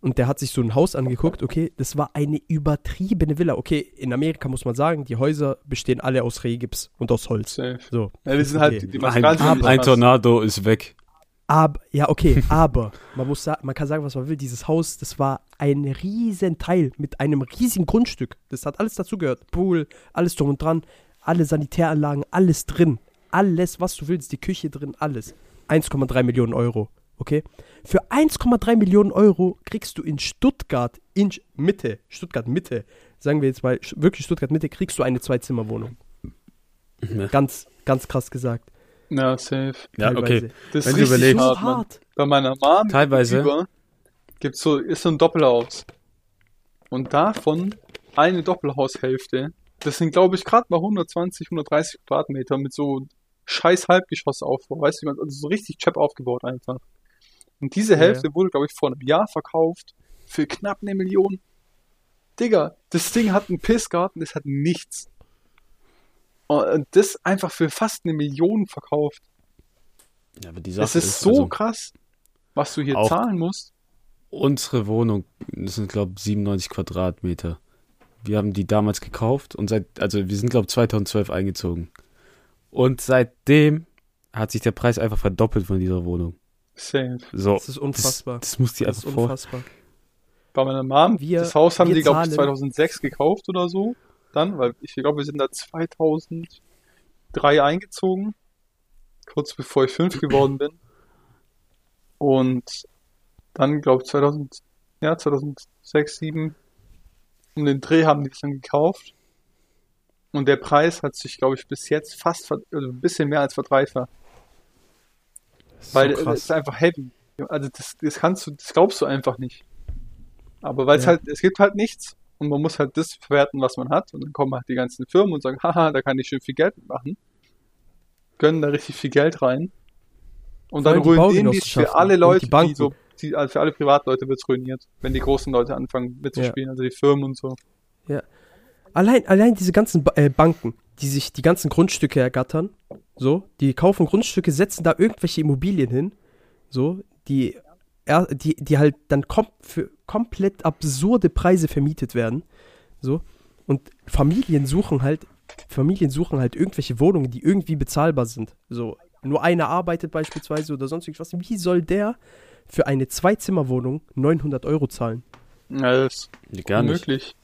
und der hat sich so ein Haus angeguckt. Okay, das war eine übertriebene Villa. Okay, in Amerika muss man sagen, die Häuser bestehen alle aus Rehgips und aus Holz. Safe. So. Ja, die sind halt, Okay. die Ein, sind ein. Tornado ist weg. Aber, ja, okay, aber man muss man kann sagen, was man will. Dieses Haus, das war ein riesen Teil mit einem riesigen Grundstück. Das hat alles dazugehört. Pool, alles drum und dran, alle Sanitäranlagen, alles drin. Alles, was du willst, die Küche drin, alles. 1,3 Millionen Euro. Okay? Für 1,3 Millionen Euro kriegst du in Stuttgart, in Mitte, Stuttgart Mitte, sagen wir jetzt mal, wirklich Stuttgart Mitte, kriegst du eine Zwei-Zimmer-Wohnung. Ja. Ganz, ganz krass gesagt. Ja, safe. Ja, okay. teilweise. Das Wenn ist du überlegst- So hart. Bei meiner Mom Teilweise. gibt's so, ist so ein Doppelhaus. Und davon eine Doppelhaushälfte, das sind glaube ich gerade mal 120, 130 Quadratmeter mit so scheiß Halbgeschossaufbau, weißt du, also so richtig chap aufgebaut einfach. Und diese Ja, Hälfte wurde glaube ich vor einem Jahr verkauft für knapp eine Million. Digga, das Ding hat einen Pissgarten, das hat nichts. Und das einfach für fast eine Million verkauft. Ja, aber die Sache Das ist so also, krass, was du hier zahlen musst. unsere Wohnung, das sind glaube 97 Quadratmeter. Wir haben die damals gekauft und seit, also wir sind glaube 2012 eingezogen. Und seitdem hat sich der Preis einfach verdoppelt von dieser Wohnung. Safe. So, Das ist unfassbar. Das, das muss die Das einfach ist vor. unfassbar. Bei meiner Mom, Wir- das Haus haben die, glaube ich, zahlen- 2006 gekauft oder so. Dann, weil ich glaube, wir sind da 2003 eingezogen. Kurz bevor ich fünf geworden bin. Und dann, glaube ich, 2000, ja, 2006, 2007 um den Dreh haben die das dann gekauft. Und der Preis hat sich, glaube ich, bis jetzt fast, also ein bisschen mehr als verdreifacht. Weil so das krass. ist einfach heavy. Also das, das kannst du, das glaubst du einfach nicht. Aber weil es Ja. halt, es gibt halt nichts und man muss halt das verwerten, was man hat. Und dann kommen halt die ganzen Firmen und sagen, haha, da kann ich schön viel Geld machen. Gönnen da richtig viel Geld rein. Und dann ruinieren die es für alle Leute, die die, so, die, also für alle Privatleute wird's ruiniert, wenn die großen Leute anfangen mitzuspielen, also die Firmen und so. Allein, allein diese ganzen ba äh, Banken, die sich die ganzen Grundstücke ergattern, so, die kaufen Grundstücke, setzen da irgendwelche Immobilien hin, so, die, die, die halt dann kom für komplett absurde Preise vermietet werden, so, und Familien suchen halt, Familien suchen halt irgendwelche Wohnungen, die irgendwie bezahlbar sind, so, nur einer arbeitet beispielsweise oder sonst irgendwas, wie soll der für eine Zwei-Zimmer-Wohnung 900 Euro zahlen? Ja, das ist Gar nicht. unmöglich.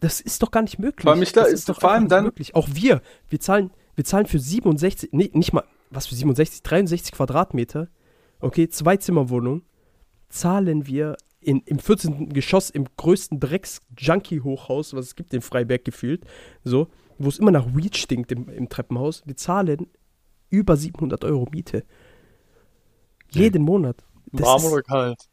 Das ist doch gar nicht möglich. Vor allem da- das ist doch vor allem nicht dann- möglich. Auch wir, wir zahlen, wir zahlen für 67, nee, nicht mal, was für 67, 63 Quadratmeter, okay, Zwei-Zimmer-Wohnung, zahlen wir in, im 14. Geschoss im größten Drecks-Junkie-Hochhaus, was es gibt in Freiberg gefühlt, so, wo es immer nach Weed stinkt im, im Treppenhaus. Wir zahlen über 700 Euro Miete. Jeden Monat. Das Warm oder kalt?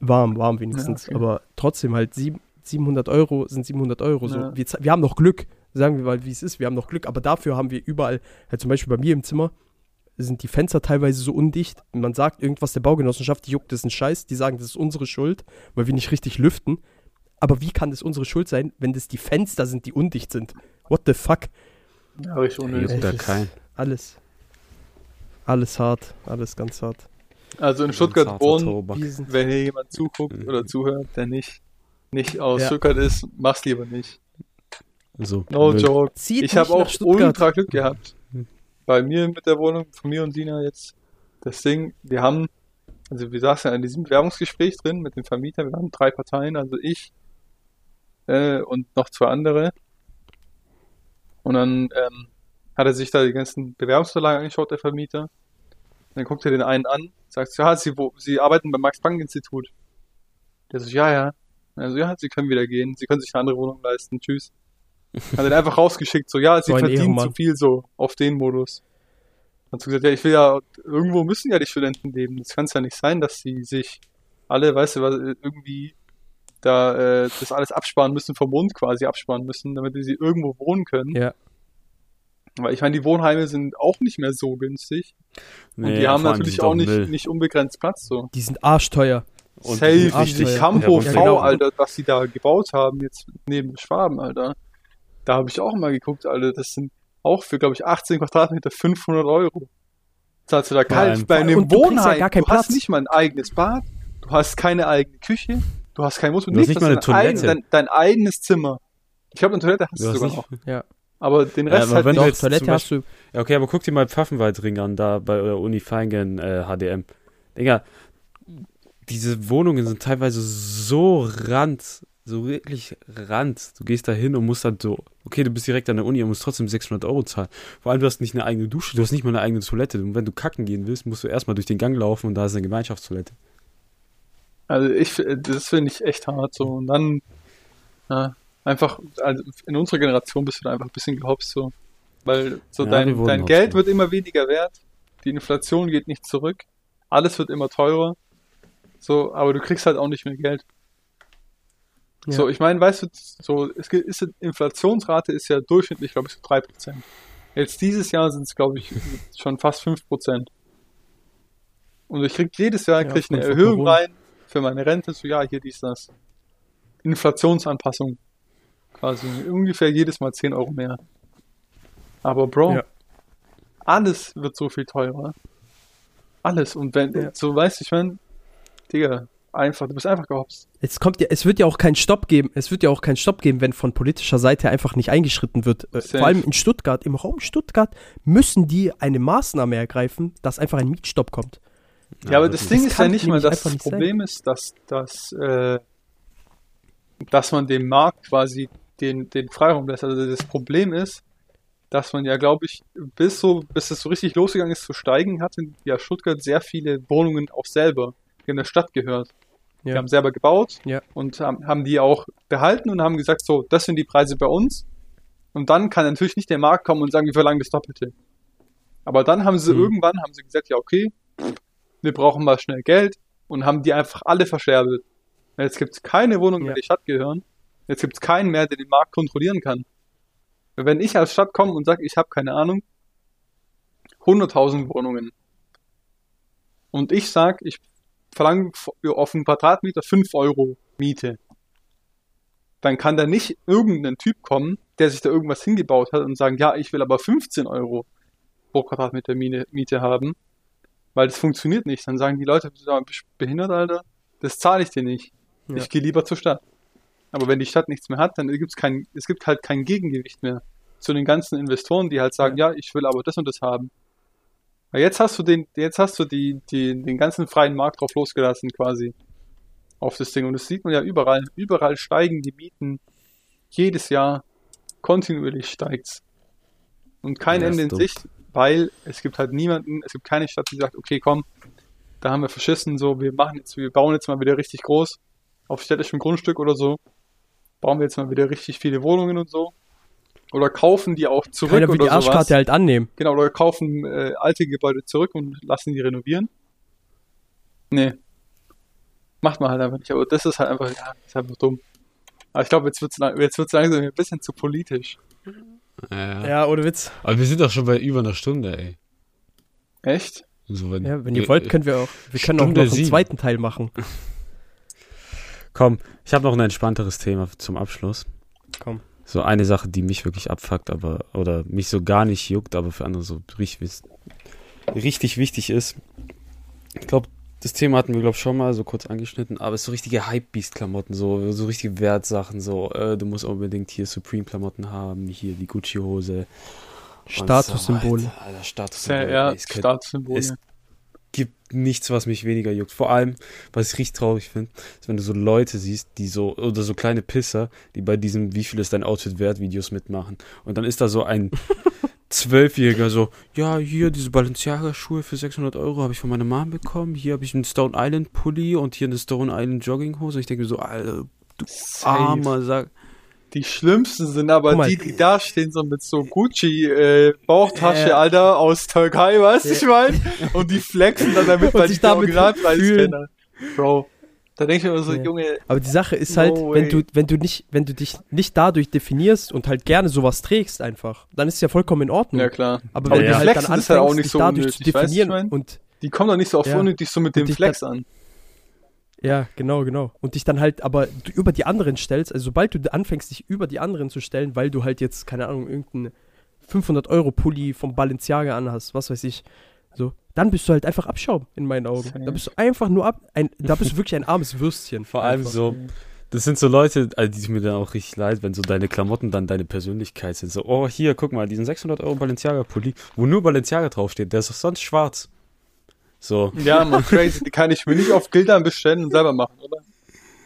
Warm, warm wenigstens. Ja, okay. Aber trotzdem halt sieben, 700 Euro sind 700 Euro. So. Ja. Wir, wir haben noch Glück, sagen wir mal, wie es ist. Wir haben noch Glück, aber dafür haben wir überall, halt zum Beispiel bei mir im Zimmer, sind die Fenster teilweise so undicht. Man sagt irgendwas der Baugenossenschaft, die juckt das ist ein Scheiß. Die sagen, das ist unsere Schuld, weil wir nicht richtig lüften. Aber wie kann das unsere Schuld sein, wenn das die Fenster sind, die undicht sind? What the fuck? Ja, richtig unnötig. Da kein. Alles. Alles hart. Alles ganz hart. Also in Stuttgart wohnen, wenn hier jemand zuguckt oder zuhört, der nicht, nicht aus Ja. Stuttgart ist, mach's lieber nicht. So, No Müll. joke. zieht Ich habe auch Stuttgart. ultra Glück gehabt. Bei mir mit der Wohnung, von mir und Sina jetzt, das Ding, wir haben, also wir saßen ja in diesem Bewerbungsgespräch drin mit dem Vermieter, wir haben drei Parteien, also ich äh, und noch zwei andere. Und dann ähm, hat er sich da die ganzen Bewerbungsunterlagen angeschaut, der Vermieter. Dann guckt er den einen an, sagt, ja, Sie, wo, Sie arbeiten beim Max-Planck-Institut. Der so, ja, ja. Also, ja, Sie können wieder gehen, Sie können sich eine andere Wohnung leisten, tschüss. Hat er einfach rausgeschickt, so, ja, Sie So verdienen Ehrenmann. zu viel, so, auf den Modus. Hat so gesagt, ja, ich will ja, irgendwo müssen ja die Studenten leben. Das kann es ja nicht sein, dass sie sich alle, weißt du, was, irgendwie da äh, das alles absparen müssen, vom Mund quasi absparen müssen, damit sie irgendwo wohnen können. Ja. Weil ich meine, die Wohnheime sind auch nicht mehr so günstig. Und Nee, die haben natürlich sind auch nicht, Müll. nicht unbegrenzt Platz so. Die sind arschteuer. Und Safe, die Campo ja, V, genau. Alter, was die da gebaut haben, jetzt neben Schwaben, Alter. Da habe ich auch mal geguckt, Alter, das sind auch für, glaube ich, 18 Quadratmeter 500 Euro. Zahlst du da kalt bei einem Und du ja Wohnheim, gar keinen du hast Platz. nicht mal ein eigenes Bad, du hast keine eigene Küche, du hast kein Mutter, Du hast nicht mal eine dein, eigen- Toilette. dein, dein eigenes Zimmer. Ich glaube, eine Toilette hast Du du, hast sogar nicht, noch. Ja. Aber den Ja, Rest aber halt wenn nicht. du Doch, jetzt Toilette zum hast du. Ja, okay, aber guck dir mal Pfaffenwaldring an, da bei der Uni Feingen äh, HDM. Digga, diese Wohnungen sind teilweise so rand, so wirklich rand. Du gehst da hin und musst dann so, okay, du bist direkt an der Uni und musst trotzdem 600 Euro zahlen. Vor allem, du hast nicht eine eigene Dusche, du hast nicht mal eine eigene Toilette. Und wenn du kacken gehen willst, musst du erstmal durch den Gang laufen und da ist eine Gemeinschaftstoilette. Also ich, das finde ich echt hart so. Und dann, ja, einfach, also in unserer Generation bist du da einfach ein bisschen gehopst so. Weil so Ja, wir dein, wurden dein Geld wird immer weniger wert, die Inflation geht nicht zurück, alles wird immer teurer. So, aber du kriegst halt auch nicht mehr Geld. Ja. So, ich meine, weißt du, so, es ist, Inflationsrate ist ja durchschnittlich, glaube ich, so 3%. Jetzt dieses Jahr sind es, glaube ich, schon fast 5%. Und ich krieg jedes Jahr Ja, krieg ich eine Erhöhung Corona. rein für meine Rente, so ja, hier dies, das. Inflationsanpassung. Quasi ungefähr jedes Mal 10 Euro mehr. Aber Bro, Ja. alles wird so viel teurer. Alles. Und wenn, Ja. so weißt du, ich mein, Digga, einfach, du bist einfach gehopst. Es kommt ja, es wird ja auch keinen Stopp geben. Es wird ja auch keinen Stopp geben, wenn von politischer Seite einfach nicht eingeschritten wird. Äh, Safe. vor allem in Stuttgart, im Raum Stuttgart müssen die eine Maßnahme ergreifen, dass einfach ein Mietstopp kommt. Ja, aber das wirklich. Ding Das ist ja nicht mal, dass das nicht sein. Problem ist, dass, dass, äh, dass man dem Markt quasi den, den Freiraum lässt. Also das Problem ist, dass man ja, glaube ich, bis so, bis es so richtig losgegangen ist zu steigen, hatte ja Stuttgart sehr viele Wohnungen auch selber, in der Stadt gehört. Die Ja. haben selber gebaut Ja. und haben, haben die auch behalten und haben gesagt, so, das sind die Preise bei uns. Und dann kann natürlich nicht der Markt kommen und sagen, wir verlangen das Doppelte. Aber dann haben sie Mhm. irgendwann, haben sie gesagt, ja, okay, wir brauchen mal schnell Geld und haben die einfach alle verscherbelt. Jetzt gibt es keine Wohnung mehr, Ja. die Stadt gehören. Jetzt gibt es keinen mehr, der den Markt kontrollieren kann. Wenn ich als Stadt komme und sage, ich habe keine Ahnung, 100.000 Wohnungen und ich sage, ich verlange für- auf einen Quadratmeter 5 Euro Miete, dann kann da nicht irgendein Typ kommen, der sich da irgendwas hingebaut hat und sagen, ja, ich will aber 15 Euro pro Quadratmeter Miete, haben, weil das funktioniert nicht. Dann sagen die Leute, bist du behindert, Alter? Das zahle ich dir nicht. Ja. Ich gehe lieber zur Stadt. Aber wenn die Stadt nichts mehr hat, dann gibt's kein, es gibt halt kein Gegengewicht mehr zu den ganzen Investoren, die halt sagen, ja, ich will aber das und das haben. Weil jetzt hast du den, jetzt hast du die, die, den ganzen freien Markt drauf losgelassen quasi auf das Ding. Und das sieht man ja überall. Überall steigen die Mieten jedes Jahr kontinuierlich steigt's. Und kein Ja, Ende in. Sicht, weil es gibt halt niemanden, es gibt keine Stadt, die sagt, okay, komm, da haben wir verschissen, so, wir machen jetzt, wir bauen jetzt mal wieder richtig groß auf städtischem Grundstück oder so, bauen wir jetzt mal wieder richtig viele Wohnungen und so. Oder kaufen die auch zurück Keiner will oder die sowas. Arschkarte halt annehmen. Genau, oder kaufen äh, alte Gebäude zurück und lassen die renovieren. Nee. Macht man halt einfach nicht. Aber das ist halt einfach, ja, ist einfach dumm. Aber ich glaube, jetzt wird es jetzt wird's langsam ein bisschen zu politisch. Ja. Ja, ohne Witz. Aber wir sind doch schon bei über einer Stunde, ey. Echt? So, wenn, Ja, wenn ihr äh, wollt, können wir auch, wir können auch Stunde noch einen sieben. zweiten Teil machen. Komm, ich habe noch ein entspannteres Thema zum Abschluss. Komm. So eine Sache, die mich wirklich abfuckt, aber oder mich so gar nicht juckt, aber für andere so richtig, richtig wichtig ist. Ich glaube, das Thema hatten wir, glaube ich, schon mal so kurz angeschnitten, aber es ist so richtige Hype-Beast-Klamotten, so, so richtige Wertsachen, so, äh, du musst unbedingt hier Supreme-Klamotten haben, hier die Gucci-Hose. Statussymbole. So, Alter, Alter, Ja, Statussymbole. ja könnte- Statussymbole. es- gibt nichts, was mich weniger juckt. Vor allem, was ich richtig traurig finde, ist, wenn du so Leute siehst, die so, oder so kleine Pisser, die bei diesem Wie viel ist dein Outfit wert Videos mitmachen. Und dann ist da so ein Zwölfjähriger so, ja, hier diese Balenciaga-Schuhe für 600 Euro habe ich von meiner Mom bekommen. Hier habe ich einen Stone Island Pulli und hier eine Stone Island Jogginghose. Ich denke mir so, Alter, Safe. armer Sack. Die schlimmsten sind aber mal. die, die da stehen, so mit so Gucci äh, Ja. Alter, aus Türkei, weißt du, Ja. ich mein? Und die flexen dann damit, weil ich den damit Originalpreis kenne. Bro, Da denke ich mir immer so, Ja. Junge, Aber die Sache ist No halt, way. wenn du, wenn du nicht, wenn du dich nicht dadurch definierst und halt gerne sowas trägst einfach, dann ist es ja vollkommen in Ordnung. ja klar. Aber Aber wenn die du halt dann anfängst, halt auch nicht dich so dadurch unnötig, zu weißt definieren ich mein? und Die kommen doch nicht so auf Ja. unnötig so mit Und dem Flex an. Ja, genau, genau. Und dich dann halt aber über die anderen stellst, also sobald du anfängst, dich über die anderen zu stellen, weil du halt jetzt, keine Ahnung, irgendeinen 500 Euro Pulli vom Balenciaga anhast, was weiß ich, so, dann bist du halt einfach Abschaum in meinen Augen. Da bist du einfach nur ab, ein, da bist du wirklich ein armes Würstchen. Vor allem einfach. so, das sind so Leute, also die mir dann auch richtig leid, wenn so deine Klamotten dann deine Persönlichkeit sind. So, oh, hier, guck mal, diesen 600 Euro Balenciaga-Pulli, wo nur Balenciaga draufsteht, der ist doch sonst schwarz. So, Ja, man, crazy. Die kann ich mir nicht auf Gildern bestellen und selber machen, oder?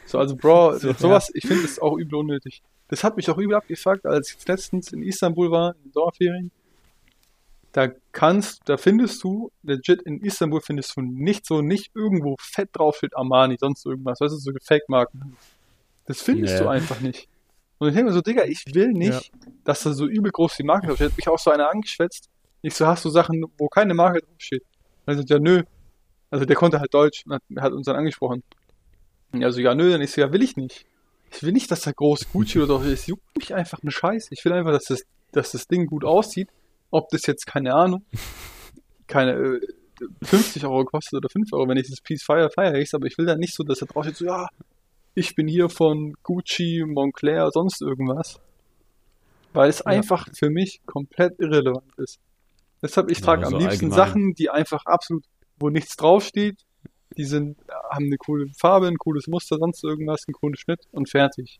So, also, Bro, So, sowas, ich finde das auch übel unnötig. Das hat mich auch übel abgefuckt, als ich letztens in Istanbul war, in den Sommerferien. Da kannst, da findest du, legit in Istanbul findest du nicht so, nicht irgendwo fett draufsteht Armani, sonst irgendwas, weißt du, so Fake-Marken. Das findest Ja. du einfach nicht. Und ich denke mir so, Digga, ich will nicht, dass da so übel groß die Marke draufsteht. Hat mich auch so einer angeschwätzt. Ich so, hast du Sachen, wo keine Marke draufsteht? Also, ja, nö. Also, der konnte halt Deutsch und hat, hat uns dann angesprochen. Und er so, ja, nö, dann ich so, ja, will ich nicht. Ich will nicht, dass da groß Gucci oder so ist. Juckt mich einfach eine Scheiße. Ich will einfach, dass das, dass das Ding gut aussieht. Ob das jetzt, keine Ahnung, keine äh, 50 Euro kostet oder 5 Euro, wenn ich das Piece feier, feiere ich aber ich will dann nicht so, dass da drauf steht, so, ja, ich bin hier von Gucci, Montclair, sonst irgendwas. Weil es Ja. einfach für mich komplett irrelevant ist. Deshalb, ich Ja, trage am so liebsten allgemein. Sachen, die einfach absolut, wo nichts draufsteht, die sind, haben eine coole Farbe, ein cooles Muster, sonst irgendwas, einen coolen Schnitt und fertig.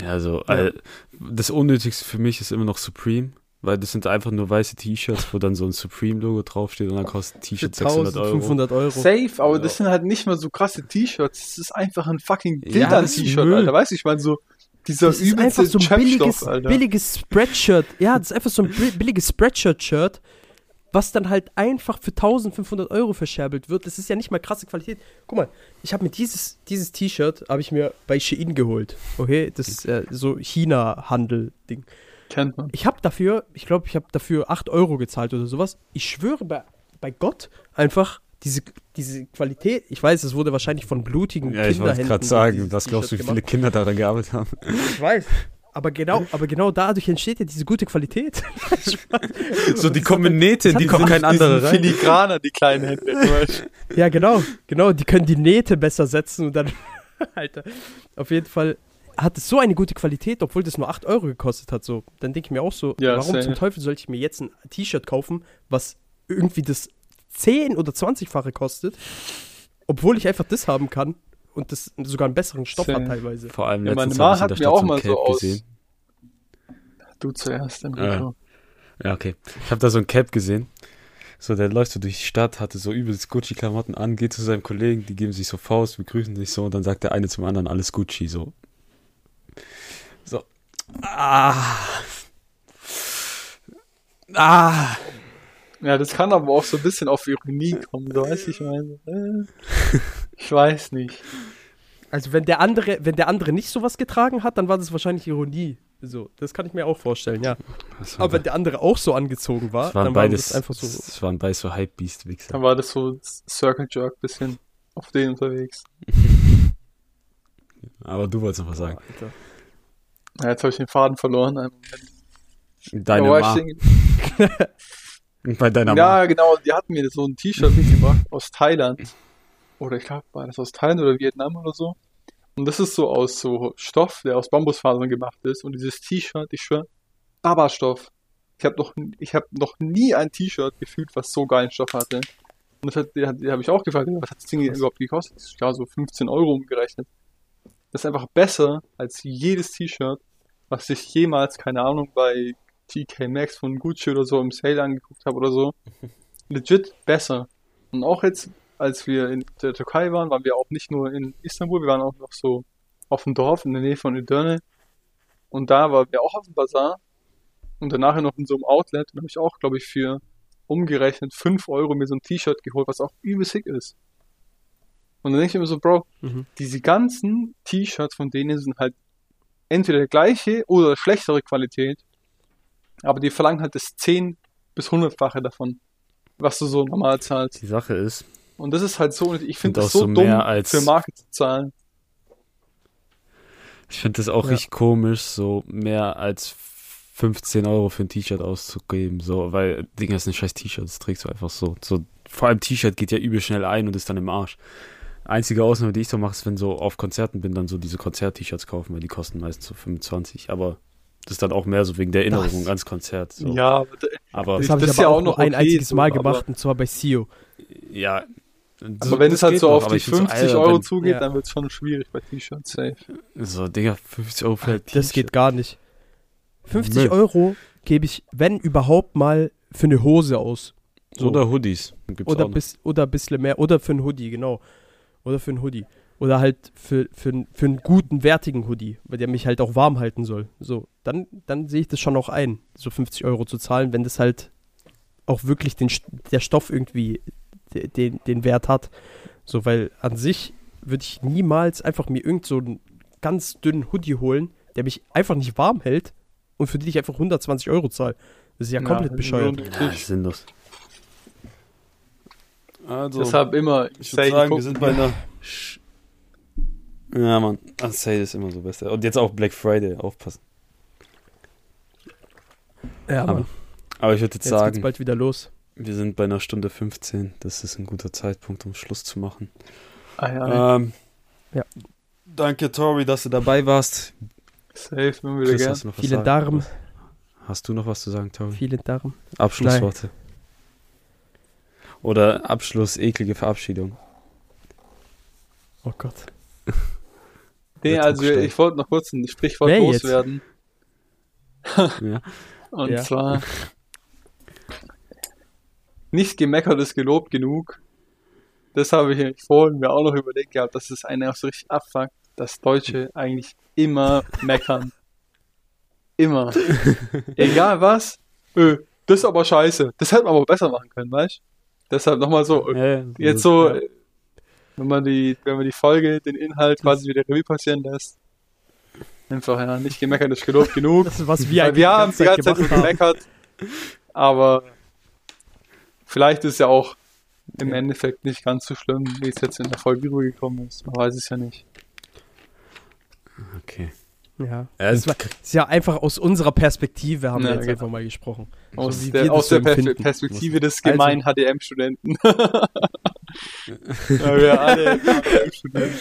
ja, also, all- das Unnötigste für mich ist immer noch Supreme, weil das sind einfach nur weiße T-Shirts, wo dann so ein Supreme-Logo draufsteht und dann kostet T-Shirt 600 Euro. 1500 Euro. Safe, aber Ja. das sind halt nicht mal so krasse T-Shirts. Das ist einfach ein fucking Ja, Gildern-T-Shirt, Müll. Alter. Weißt du, ich meine so, dieser Das ist einfach so ein billiges, Alter. billiges Spreadshirt. Ja, das ist einfach so ein bi- billiges Spreadshirt-Shirt, was dann halt einfach für 1500 Euro verscherbelt wird. Das ist ja nicht mal krasse Qualität. Guck mal, ich habe mir dieses, dieses T-Shirt habe ich mir bei Shein geholt. Okay, das ist äh, so China-Handel-Ding. Kennt man. Ich habe dafür, ich glaube, ich habe dafür 8 Euro gezahlt oder sowas. Ich schwöre bei, bei Gott einfach, diese, diese Qualität, ich weiß, es wurde wahrscheinlich von blutigen Ja, ich wollte Kinderhänden gerade sagen, was glaubst du, wie viele gemacht. Kinder daran gearbeitet haben? Ich weiß. Aber genau, aber genau dadurch entsteht ja diese gute Qualität. So, die Das kommen hat- mit Nähte, das die kommen kein anderer rein. Filigraner, die kleinen Hände. ja, genau, genau. Die können die Nähte besser setzen und dann, Alter, auf jeden Fall hat es so eine gute Qualität, obwohl das nur 8 Euro gekostet hat. So, dann denke ich mir auch so, Ja, warum safe. zum Teufel sollte ich mir jetzt ein T-Shirt kaufen, was irgendwie das 10 oder 20-fache kostet, obwohl ich einfach das haben kann und das sogar einen besseren Stoff Safe. hat teilweise. Vor allem Ja, meine letztens Ma habe ich in hat mir auch so ein mal so Cape aus- gesehen. Du zuerst, im Ja. Mikro. Ja, okay. Ich habe da so ein Cap gesehen. So, der läuft so durch die Stadt, hatte so übelst Gucci-Klamotten an, geht zu seinem Kollegen, die geben sich so Faust, begrüßen sich so und dann sagt der eine zum anderen, alles Gucci, so. So. Ah. Ah. Ja, das kann aber auch so ein bisschen auf Ironie kommen, so weißt du, ich meine. Äh, ich weiß nicht. Also wenn der andere, wenn der andere nicht sowas getragen hat, dann war das wahrscheinlich Ironie. So, das kann ich mir auch vorstellen, ja. Aber wenn der andere auch so angezogen war, waren dann war beides, das einfach so. das waren beides so Hype-Beast-Wichser. Dann war das so Circle Jerk bisschen auf den unterwegs. Aber du wolltest noch was sagen. Ja, jetzt habe ich den Faden verloren. Deine Ma. Bei deiner. Ja, genau, die hatten mir so ein T-Shirt mitgebracht aus Thailand. Oder ich glaube, war das aus Thailand oder Vietnam oder so. Und das ist so aus so Stoff, der aus Bambusfasern gemacht ist. Und dieses T-Shirt, ich schwör, Baba-Stoff. Ich habe noch, ich hab noch nie ein T-Shirt gefühlt, was so geilen Stoff hatte. Und das hat, die, die habe ich auch gefragt, was hat das Ding überhaupt gekostet? Ja, so 15 Euro umgerechnet. Das ist einfach besser als jedes T-Shirt, was ich jemals, keine Ahnung, bei TK Maxx von Gucci oder so im Sale angeguckt habe oder so. Legit besser. Und auch jetzt, als wir in der Türkei waren, waren wir auch nicht nur in Istanbul, wir waren auch noch so auf dem Dorf in der Nähe von Edirne. Und da waren wir auch auf dem Bazar und danach noch in so einem Outlet. Und da habe ich auch, glaube ich, für umgerechnet 5 Euro mir so ein T-Shirt geholt, was auch übel sick ist. Und dann denke ich mir so, Bro, Mhm. diese ganzen T-Shirts von denen sind halt entweder der gleiche oder schlechtere Qualität, aber die verlangen halt das 10 bis 100-fache davon, was du so normal zahlst. Die Sache ist, Und das ist halt so, ich finde das so, so dumm, als- für Marke zu zahlen. Ich finde das auch Ja. richtig komisch, so mehr als 15 Euro für ein T-Shirt auszugeben, so, weil, Digga, ist ein scheiß T-Shirt, das trägst du einfach so. so. Vor allem T-Shirt geht ja übel schnell ein und ist dann im Arsch. Einzige Ausnahme, die ich so mache, ist, wenn so auf Konzerten bin, dann so diese Konzert-T-Shirts kaufen, weil die kosten meist so 25, aber das ist dann auch mehr so wegen der Erinnerung Das- ans Konzert. So. Ja, aber da- aber Das Ich- habe ich das ist aber ja auch nur noch ein okay einziges so, Mal aber- gemacht und zwar bei CEO. ja. aber wenn es halt so auf die 50 Euro zu. zugeht, Ja. dann wird es schon schwierig bei T-Shirts, safe. So, Digga, 50 Euro für ein Das T-Shirt. geht gar nicht. 50 Müll. Euro gebe ich, wenn überhaupt mal, für eine Hose aus. So. Oder Hoodies. Gibt's oder, auch noch. bis, oder ein bisschen mehr. Oder für einen Hoodie, genau. Oder für einen Hoodie. Oder halt für, für, für einen guten, wertigen Hoodie, weil der mich halt auch warm halten soll. So, dann, dann sehe ich das schon auch ein, so 50 Euro zu zahlen, wenn das halt auch wirklich den, der Stoff irgendwie de- den, den Wert hat. So, weil an sich würde ich niemals einfach mir irgend so einen ganz dünnen Hoodie holen, der mich einfach nicht warm hält und für den ich einfach 120 Euro zahle. Das ist ja komplett das bescheuert. Ja, sich. ist sinnlos. Also, Deshalb immer, ich würde sagen, wir sind bei einer. Sch ja, Mann, Sale ist immer so besser. Und jetzt auch Black Friday, aufpassen. Ja, Aber. Aber ich würde jetzt, Jetzt geht's sagen, bald wieder los. wir sind bei einer Stunde 15. Das ist ein guter Zeitpunkt, um Schluss zu machen. Ah, ja, Ähm, Ja. Danke, Tori, dass du dabei warst. safe, immer wieder Chris, gern. hast du noch was Vielen sagen? Dank. Hast du noch was zu sagen, Tori? Vielen Dank. Abschlussworte. Oder Abschluss, eklige Verabschiedung. Oh Gott. Nee, also ich wollte noch kurz ein Sprichwort Wer loswerden. Ja. Und Ja. zwar nicht gemeckert ist gelobt genug. Das habe ich vorhin mir auch noch überlegt gehabt, dass es einen auch so richtig abfuckt, dass Deutsche eigentlich immer meckern. Immer. Egal was. Ö, das ist aber scheiße. Das hätte man aber besser machen können, weißt du? Deshalb nochmal so. Ja, Jetzt so, wenn man die, wenn man die Folge, den Inhalt quasi wieder Revue passieren lässt. Einfach, ja, nicht gemeckert ist gelobt genug. Das ist, was wir eigentlich wir haben die ganze Zeit haben. gemeckert. Aber vielleicht ist ja auch im Endeffekt nicht ganz so schlimm, wie es jetzt in der Folge rübergekommen ist. Man weiß es ja nicht. Okay. Ja. Das es- ist ja einfach aus unserer Perspektive haben Ja, wir jetzt genau. einfach mal gesprochen. Aus So der, aus der Per- empfinden. Perspektive des Also- gemeinen HDM-Studenten. ja, wir alle HDM-Studenten.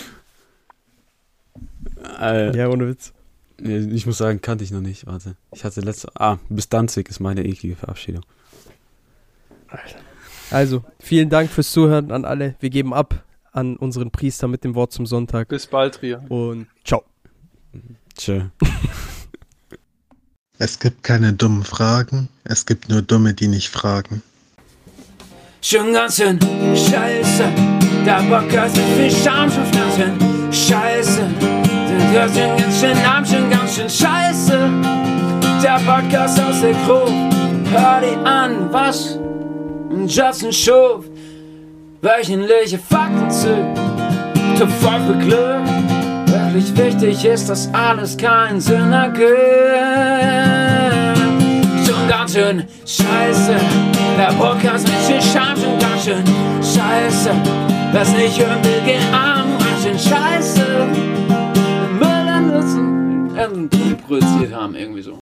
Äh, Ja, ohne Witz. Ich muss sagen, kannte ich noch nicht. Warte. Ich hatte letzte. Ah, bis Danzig ist meine eklige Verabschiedung. Also, vielen Dank fürs Zuhören an alle. Wir geben ab an unseren Priester mit dem Wort zum Sonntag. Bis bald, Ria. Und ciao. Tschö. Es gibt keine dummen Fragen, es gibt nur Dumme, die nicht fragen. Schon ganz schön scheiße, der Bock hat viel Scham schon ganz schön scheiße. Der schon ganz schön arm, schon ganz schön scheiße. Der Podcast aus der Crew, hör die an, was Justin schuf. Wöchentliche Fakten zu, voll für Glück. Wirklich wichtig ist, dass alles keinen Sinn ergibt schon ganz schön scheiße. Der Podcast mit viel Scham schon ganz schön scheiße. Lass nicht hören will, geh arm, ganz schön scheiße. Produziert haben, irgendwie so.